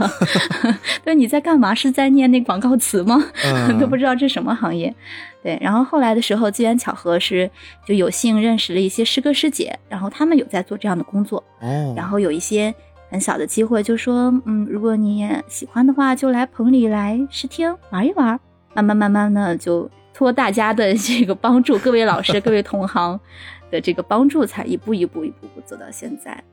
对，你在干嘛？是在念那广告词吗？都不知道这什么行业。对，然后后来的时候，机缘巧合是就有幸认识了一些师哥师姐，然后他们有在做这样的工作，哦，然后有一些很小的机会，就说，嗯，如果你喜欢的话，就来棚里来试听玩一玩，慢慢慢慢的就托大家的这个帮助，各位老师、各位同行的这个帮助，才一步一步一步步走到现在。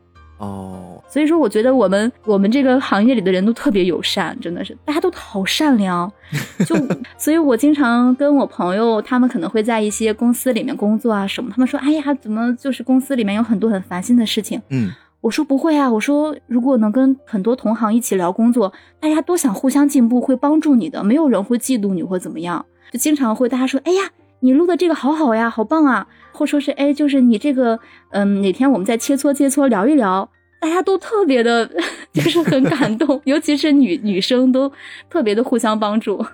哦，所以说，我觉得我们我们这个行业里的人都特别友善，真的是大家都好善良。就，所以我经常跟我朋友，他们可能会在一些公司里面工作啊什么，他们说，哎呀，怎么就是公司里面有很多很烦心的事情？嗯，我说不会啊，我说如果能跟很多同行一起聊工作，大家都想互相进步，会帮助你的，没有人会嫉妒你或怎么样。就经常会大家说，哎呀，你录的这个好好呀，好棒啊。或说是哎，就是你这个，嗯，哪天我们再切磋切磋聊一聊，大家都特别的，就是很感动，尤其是女女生都特别的互相帮助。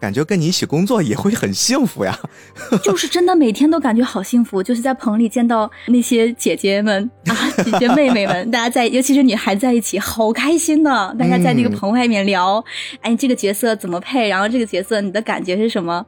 感觉跟你一起工作也会很幸福呀，就是真的每天都感觉好幸福，就是在棚里见到那些姐姐们啊，姐姐妹妹们，大家在，尤其是女孩在一起，好开心呢。大家在那个棚外面聊，哎，这个角色怎么配？然后这个角色你的感觉是什么？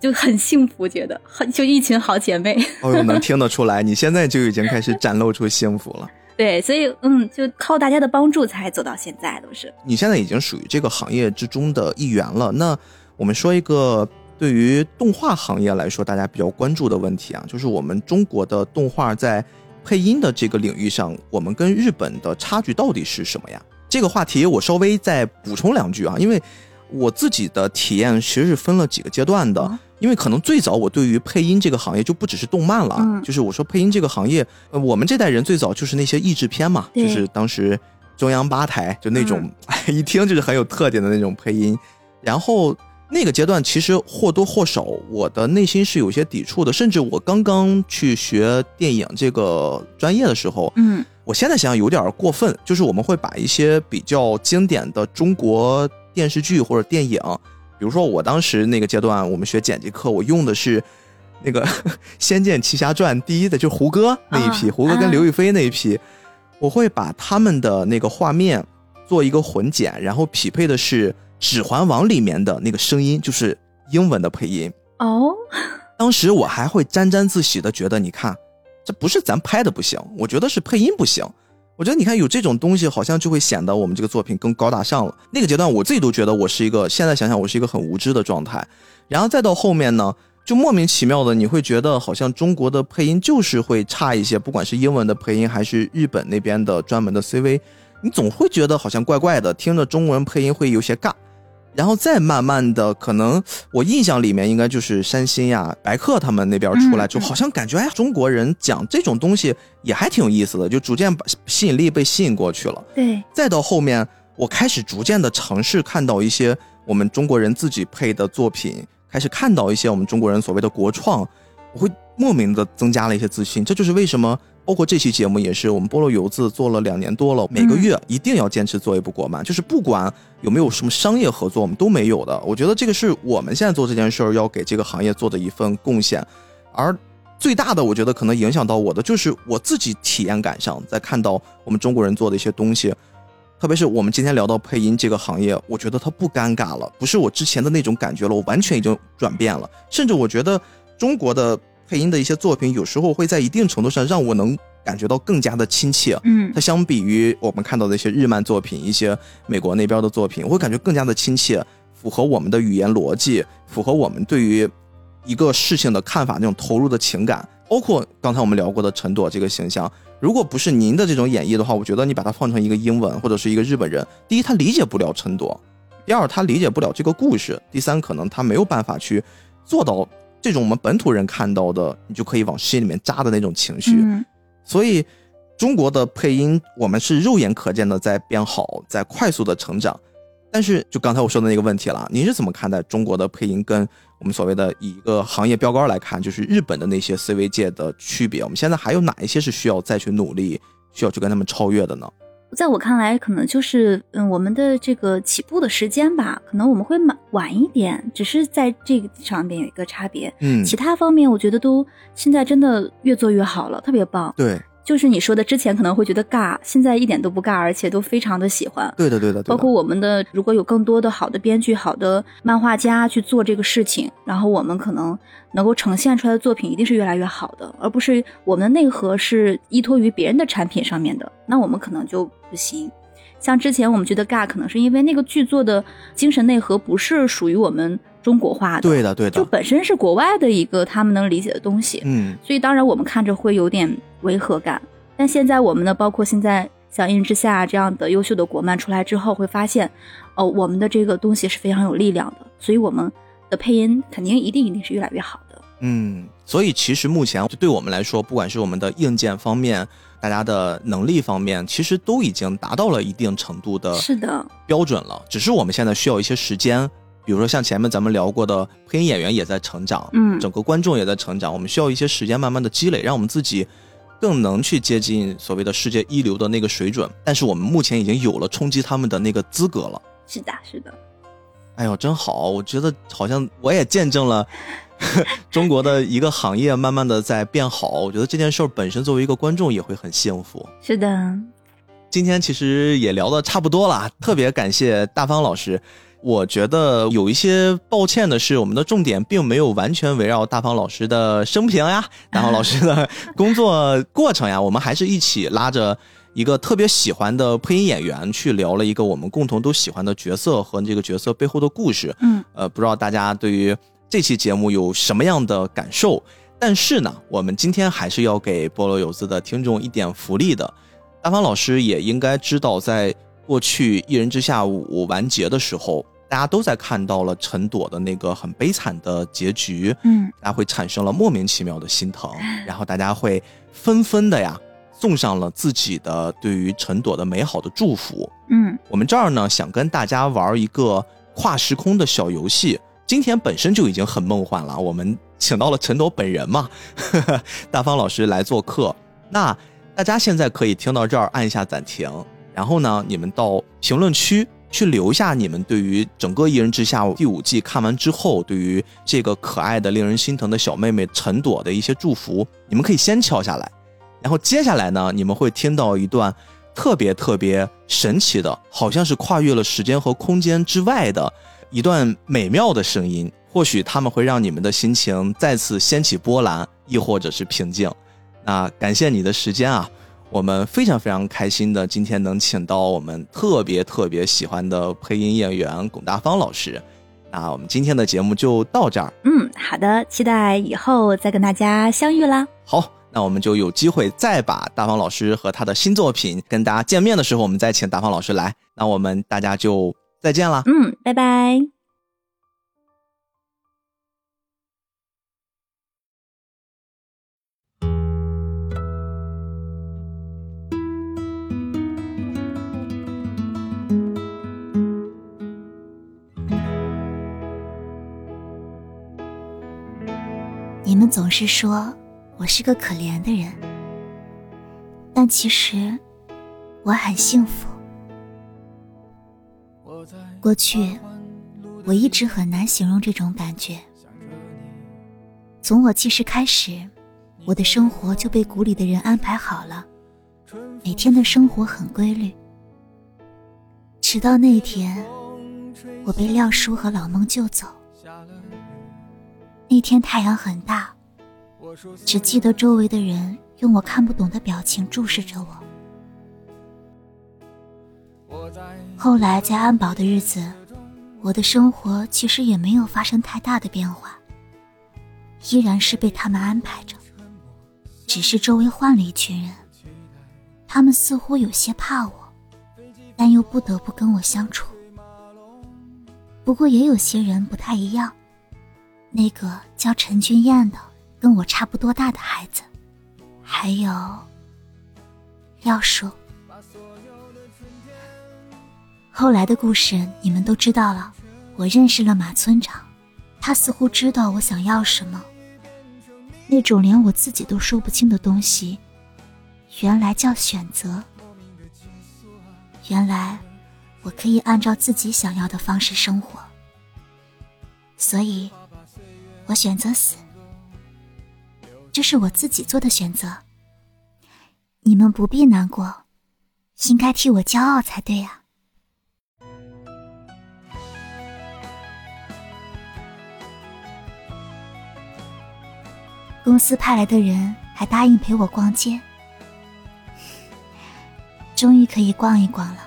就很幸福，觉得很就一群好姐妹。哦，能 听得出来，你现在就已经开始展露出幸福了。对，所以嗯，就靠大家的帮助才走到现在，都是。你现在已经属于这个行业之中的一员了。那我们说一个对于动画行业来说大家比较关注的问题啊，就是我们中国的动画在配音的这个领域上，我们跟日本的差距到底是什么呀？这个话题我稍微再补充两句啊，因为我自己的体验其实是分了几个阶段的。因为可能最早我对于配音这个行业就不只是动漫了，就是我说配音这个行业，呃，我们这代人最早就是那些译制片嘛，就是当时中央八台就那种，一听就是很有特点的那种配音。然后那个阶段其实或多或少我的内心是有些抵触的，甚至我刚刚去学电影这个专业的时候，嗯，我现在想想有点过分，就是我们会把一些比较经典的中国电视剧或者电影。比如说，我当时那个阶段，我们学剪辑课，我用的是那个《仙剑奇侠传》第一的，就胡歌那一批，胡歌跟刘亦菲那一批，我会把他们的那个画面做一个混剪，然后匹配的是《指环王》里面的那个声音，就是英文的配音。哦，当时我还会沾沾自喜的觉得，你看，这不是咱拍的不行，我觉得是配音不行。我觉得你看有这种东西，好像就会显得我们这个作品更高大上了。那个阶段我自己都觉得我是一个，现在想想我是一个很无知的状态。然后再到后面呢，就莫名其妙的你会觉得好像中国的配音就是会差一些，不管是英文的配音还是日本那边的专门的 CV，你总会觉得好像怪怪的，听着中文配音会有些尬。然后再慢慢的，可能我印象里面应该就是山新呀、白客他们那边出来，嗯就好像感觉哎，中国人讲这种东西也还挺有意思的，就逐渐把吸引力被吸引过去了。对，再到后面，我开始逐渐的尝试看到一些我们中国人自己配的作品，开始看到一些我们中国人所谓的国创，我会莫名的增加了一些自信。这就是为什么，包括这期节目也是，我们菠萝油子做了两年多了，每个月一定要坚持做一部国漫，就是不管有没有什么商业合作，我们都没有的。我觉得这个是我们现在做这件事儿要给这个行业做的一份贡献，而。最大的，我觉得可能影响到我的，就是我自己体验感上，在看到我们中国人做的一些东西，特别是我们今天聊到配音这个行业，我觉得它不尴尬了，不是我之前的那种感觉了，我完全已经转变了。甚至我觉得中国的配音的一些作品，有时候会在一定程度上让我能感觉到更加的亲切。嗯它相比于我们看到的一些日漫作品、一些美国那边的作品，我会感觉更加的亲切，符合我们的语言逻辑，符合我们对于一个事情的看法那种投入的情感。包括刚才我们聊过的陈朵这个形象，如果不是您的这种演绎的话，我觉得你把它换成一个英文或者是一个日本人，第一他理解不了陈朵，第二他理解不了这个故事，第三可能他没有办法去做到这种我们本土人看到的，你就可以往心里面扎的那种情绪。嗯所以中国的配音，我们是肉眼可见的在变好，在快速的成长。但是，就刚才我说的那个问题了，您是怎么看待中国的配音跟我们所谓的以一个行业标杆来看，就是日本的那些 CV 界的区别？我们现在还有哪一些是需要再去努力，需要去跟他们超越的呢？在我看来，可能就是嗯，我们的这个起步的时间吧，可能我们会晚晚一点，只是在这个上面有一个差别。嗯，其他方面，我觉得都现在真的越做越好了，特别棒。对，就是你说的，之前可能会觉得尬，现在一点都不尬，而且都非常的喜欢。对的，对的，对的包括我们的，如果有更多的好的编剧、好的漫画家去做这个事情，然后我们可能能够呈现出来的作品一定是越来越好的，而不是我们的内核是依托于别人的产品上面的，那我们可能就不行。像之前我们觉得尬，可能是因为那个剧作的精神内核不是属于我们中国化的，对的，对的就，本身是国外的一个他们能理解的东西。嗯，所以当然我们看着会有点违和感。但现在我们呢，包括现在像《一人之下》这样的优秀的国漫出来之后，会发现，哦，我们的这个东西是非常有力量的，所以我们的配音肯定一定一定是越来越好的。嗯，所以其实目前对我们来说，不管是我们的硬件方面，大家的能力方面，其实都已经达到了一定程度的是的，标准了。只是我们现在需要一些时间，比如说像前面咱们聊过的，配音演员也在成长，嗯整个观众也在成长，我们需要一些时间慢慢的积累，让我们自己更能去接近所谓的世界一流的那个水准。但是我们目前已经有了冲击他们的那个资格了。是的，是的。哎呦，真好！我觉得好像 我也见证了中国的一个行业慢慢的在变好。我觉得这件事儿本身作为一个观众也会很幸福。是的，今天其实也聊的差不多了，特别感谢大方老师。我觉得有一些抱歉的是，我们的重点并没有完全围绕大方老师的生平呀，大方老师的工作过程呀，我们还是一起拉着一个特别喜欢的配音演员去聊了一个我们共同都喜欢的角色和这个角色背后的故事。嗯，呃，不知道大家对于这期节目有什么样的感受？但是呢，我们今天还是要给菠萝有字的听众一点福利的。大方老师也应该知道，在过去《一人之下五》完结的时候，大家都在看到了陈朵的那个很悲惨的结局，嗯，大家会产生了莫名其妙的心疼，然后大家会纷纷的呀送上了自己的对于陈朵的美好的祝福。嗯，我们这儿呢想跟大家玩一个跨时空的小游戏。今天本身就已经很梦幻了，我们请到了陈朵本人嘛，大方老师来做客。那大家现在可以听到这儿按一下暂停，然后呢，你们到评论区去留下你们对于整个《一人之下》第五季看完之后，对于这个可爱的、令人心疼的小妹妹陈朵的一些祝福，你们可以先敲下来。然后接下来呢，你们会听到一段特别特别神奇的，好像是跨越了时间和空间之外的一段美妙的声音。或许他们会让你们的心情再次掀起波澜，亦或者是平静。那感谢你的时间啊，我们非常非常开心的今天能请到我们特别特别喜欢的配音演员龚大方老师。那我们今天的节目就到这儿。嗯，好的，期待以后再跟大家相遇啦。好，那我们就有机会再把大方老师和他的新作品跟大家见面的时候，我们再请大方老师来。那我们大家就再见啦。嗯，拜拜。你们总是说我是个可怜的人，但其实我很幸福。过去我一直很难形容这种感觉。从我记事开始，我的生活就被谷里的人安排好了，每天的生活很规律。直到那天，我被廖叔和老孟救走。那天太阳很大，只记得周围的人用我看不懂的表情注视着我。后来在安保的日子，我的生活其实也没有发生太大的变化，依然是被他们安排着，只是周围换了一群人，他们似乎有些怕我，但又不得不跟我相处。不过也有些人不太一样。那个叫陈君燕的，跟我差不多大的孩子，还有廖叔。后来的故事你们都知道了。我认识了马村长，他似乎知道我想要什么。那种连我自己都说不清的东西，原来叫选择。原来我可以按照自己想要的方式生活。所以。我选择死，这是我自己做的选择。你们不必难过，应该替我骄傲才对呀。公司派来的人还答应陪我逛街，终于可以逛一逛了。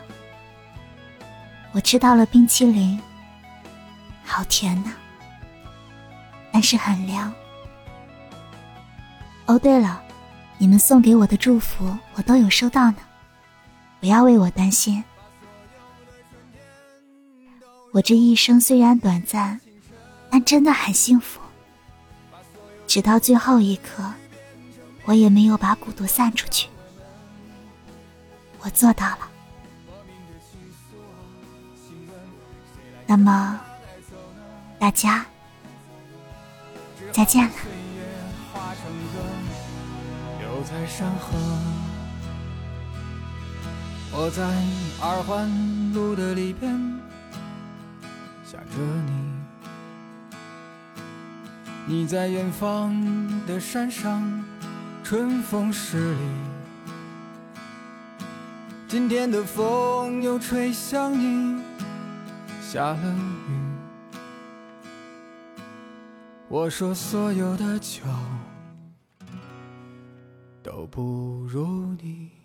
我吃到了冰淇淋，好甜呐！但是很凉。哦，对了，你们送给我的祝福我都有收到呢，不要为我担心。我这一生虽然短暂，但真的很幸福。直到最后一刻，我也没有把蛊毒散出去。我做到了。那么，大家。再见了。我在二环路的里边想着你，你在远方的山上，春风十里。今天的风又吹向你，下了雨。我说，所有的酒都不如你。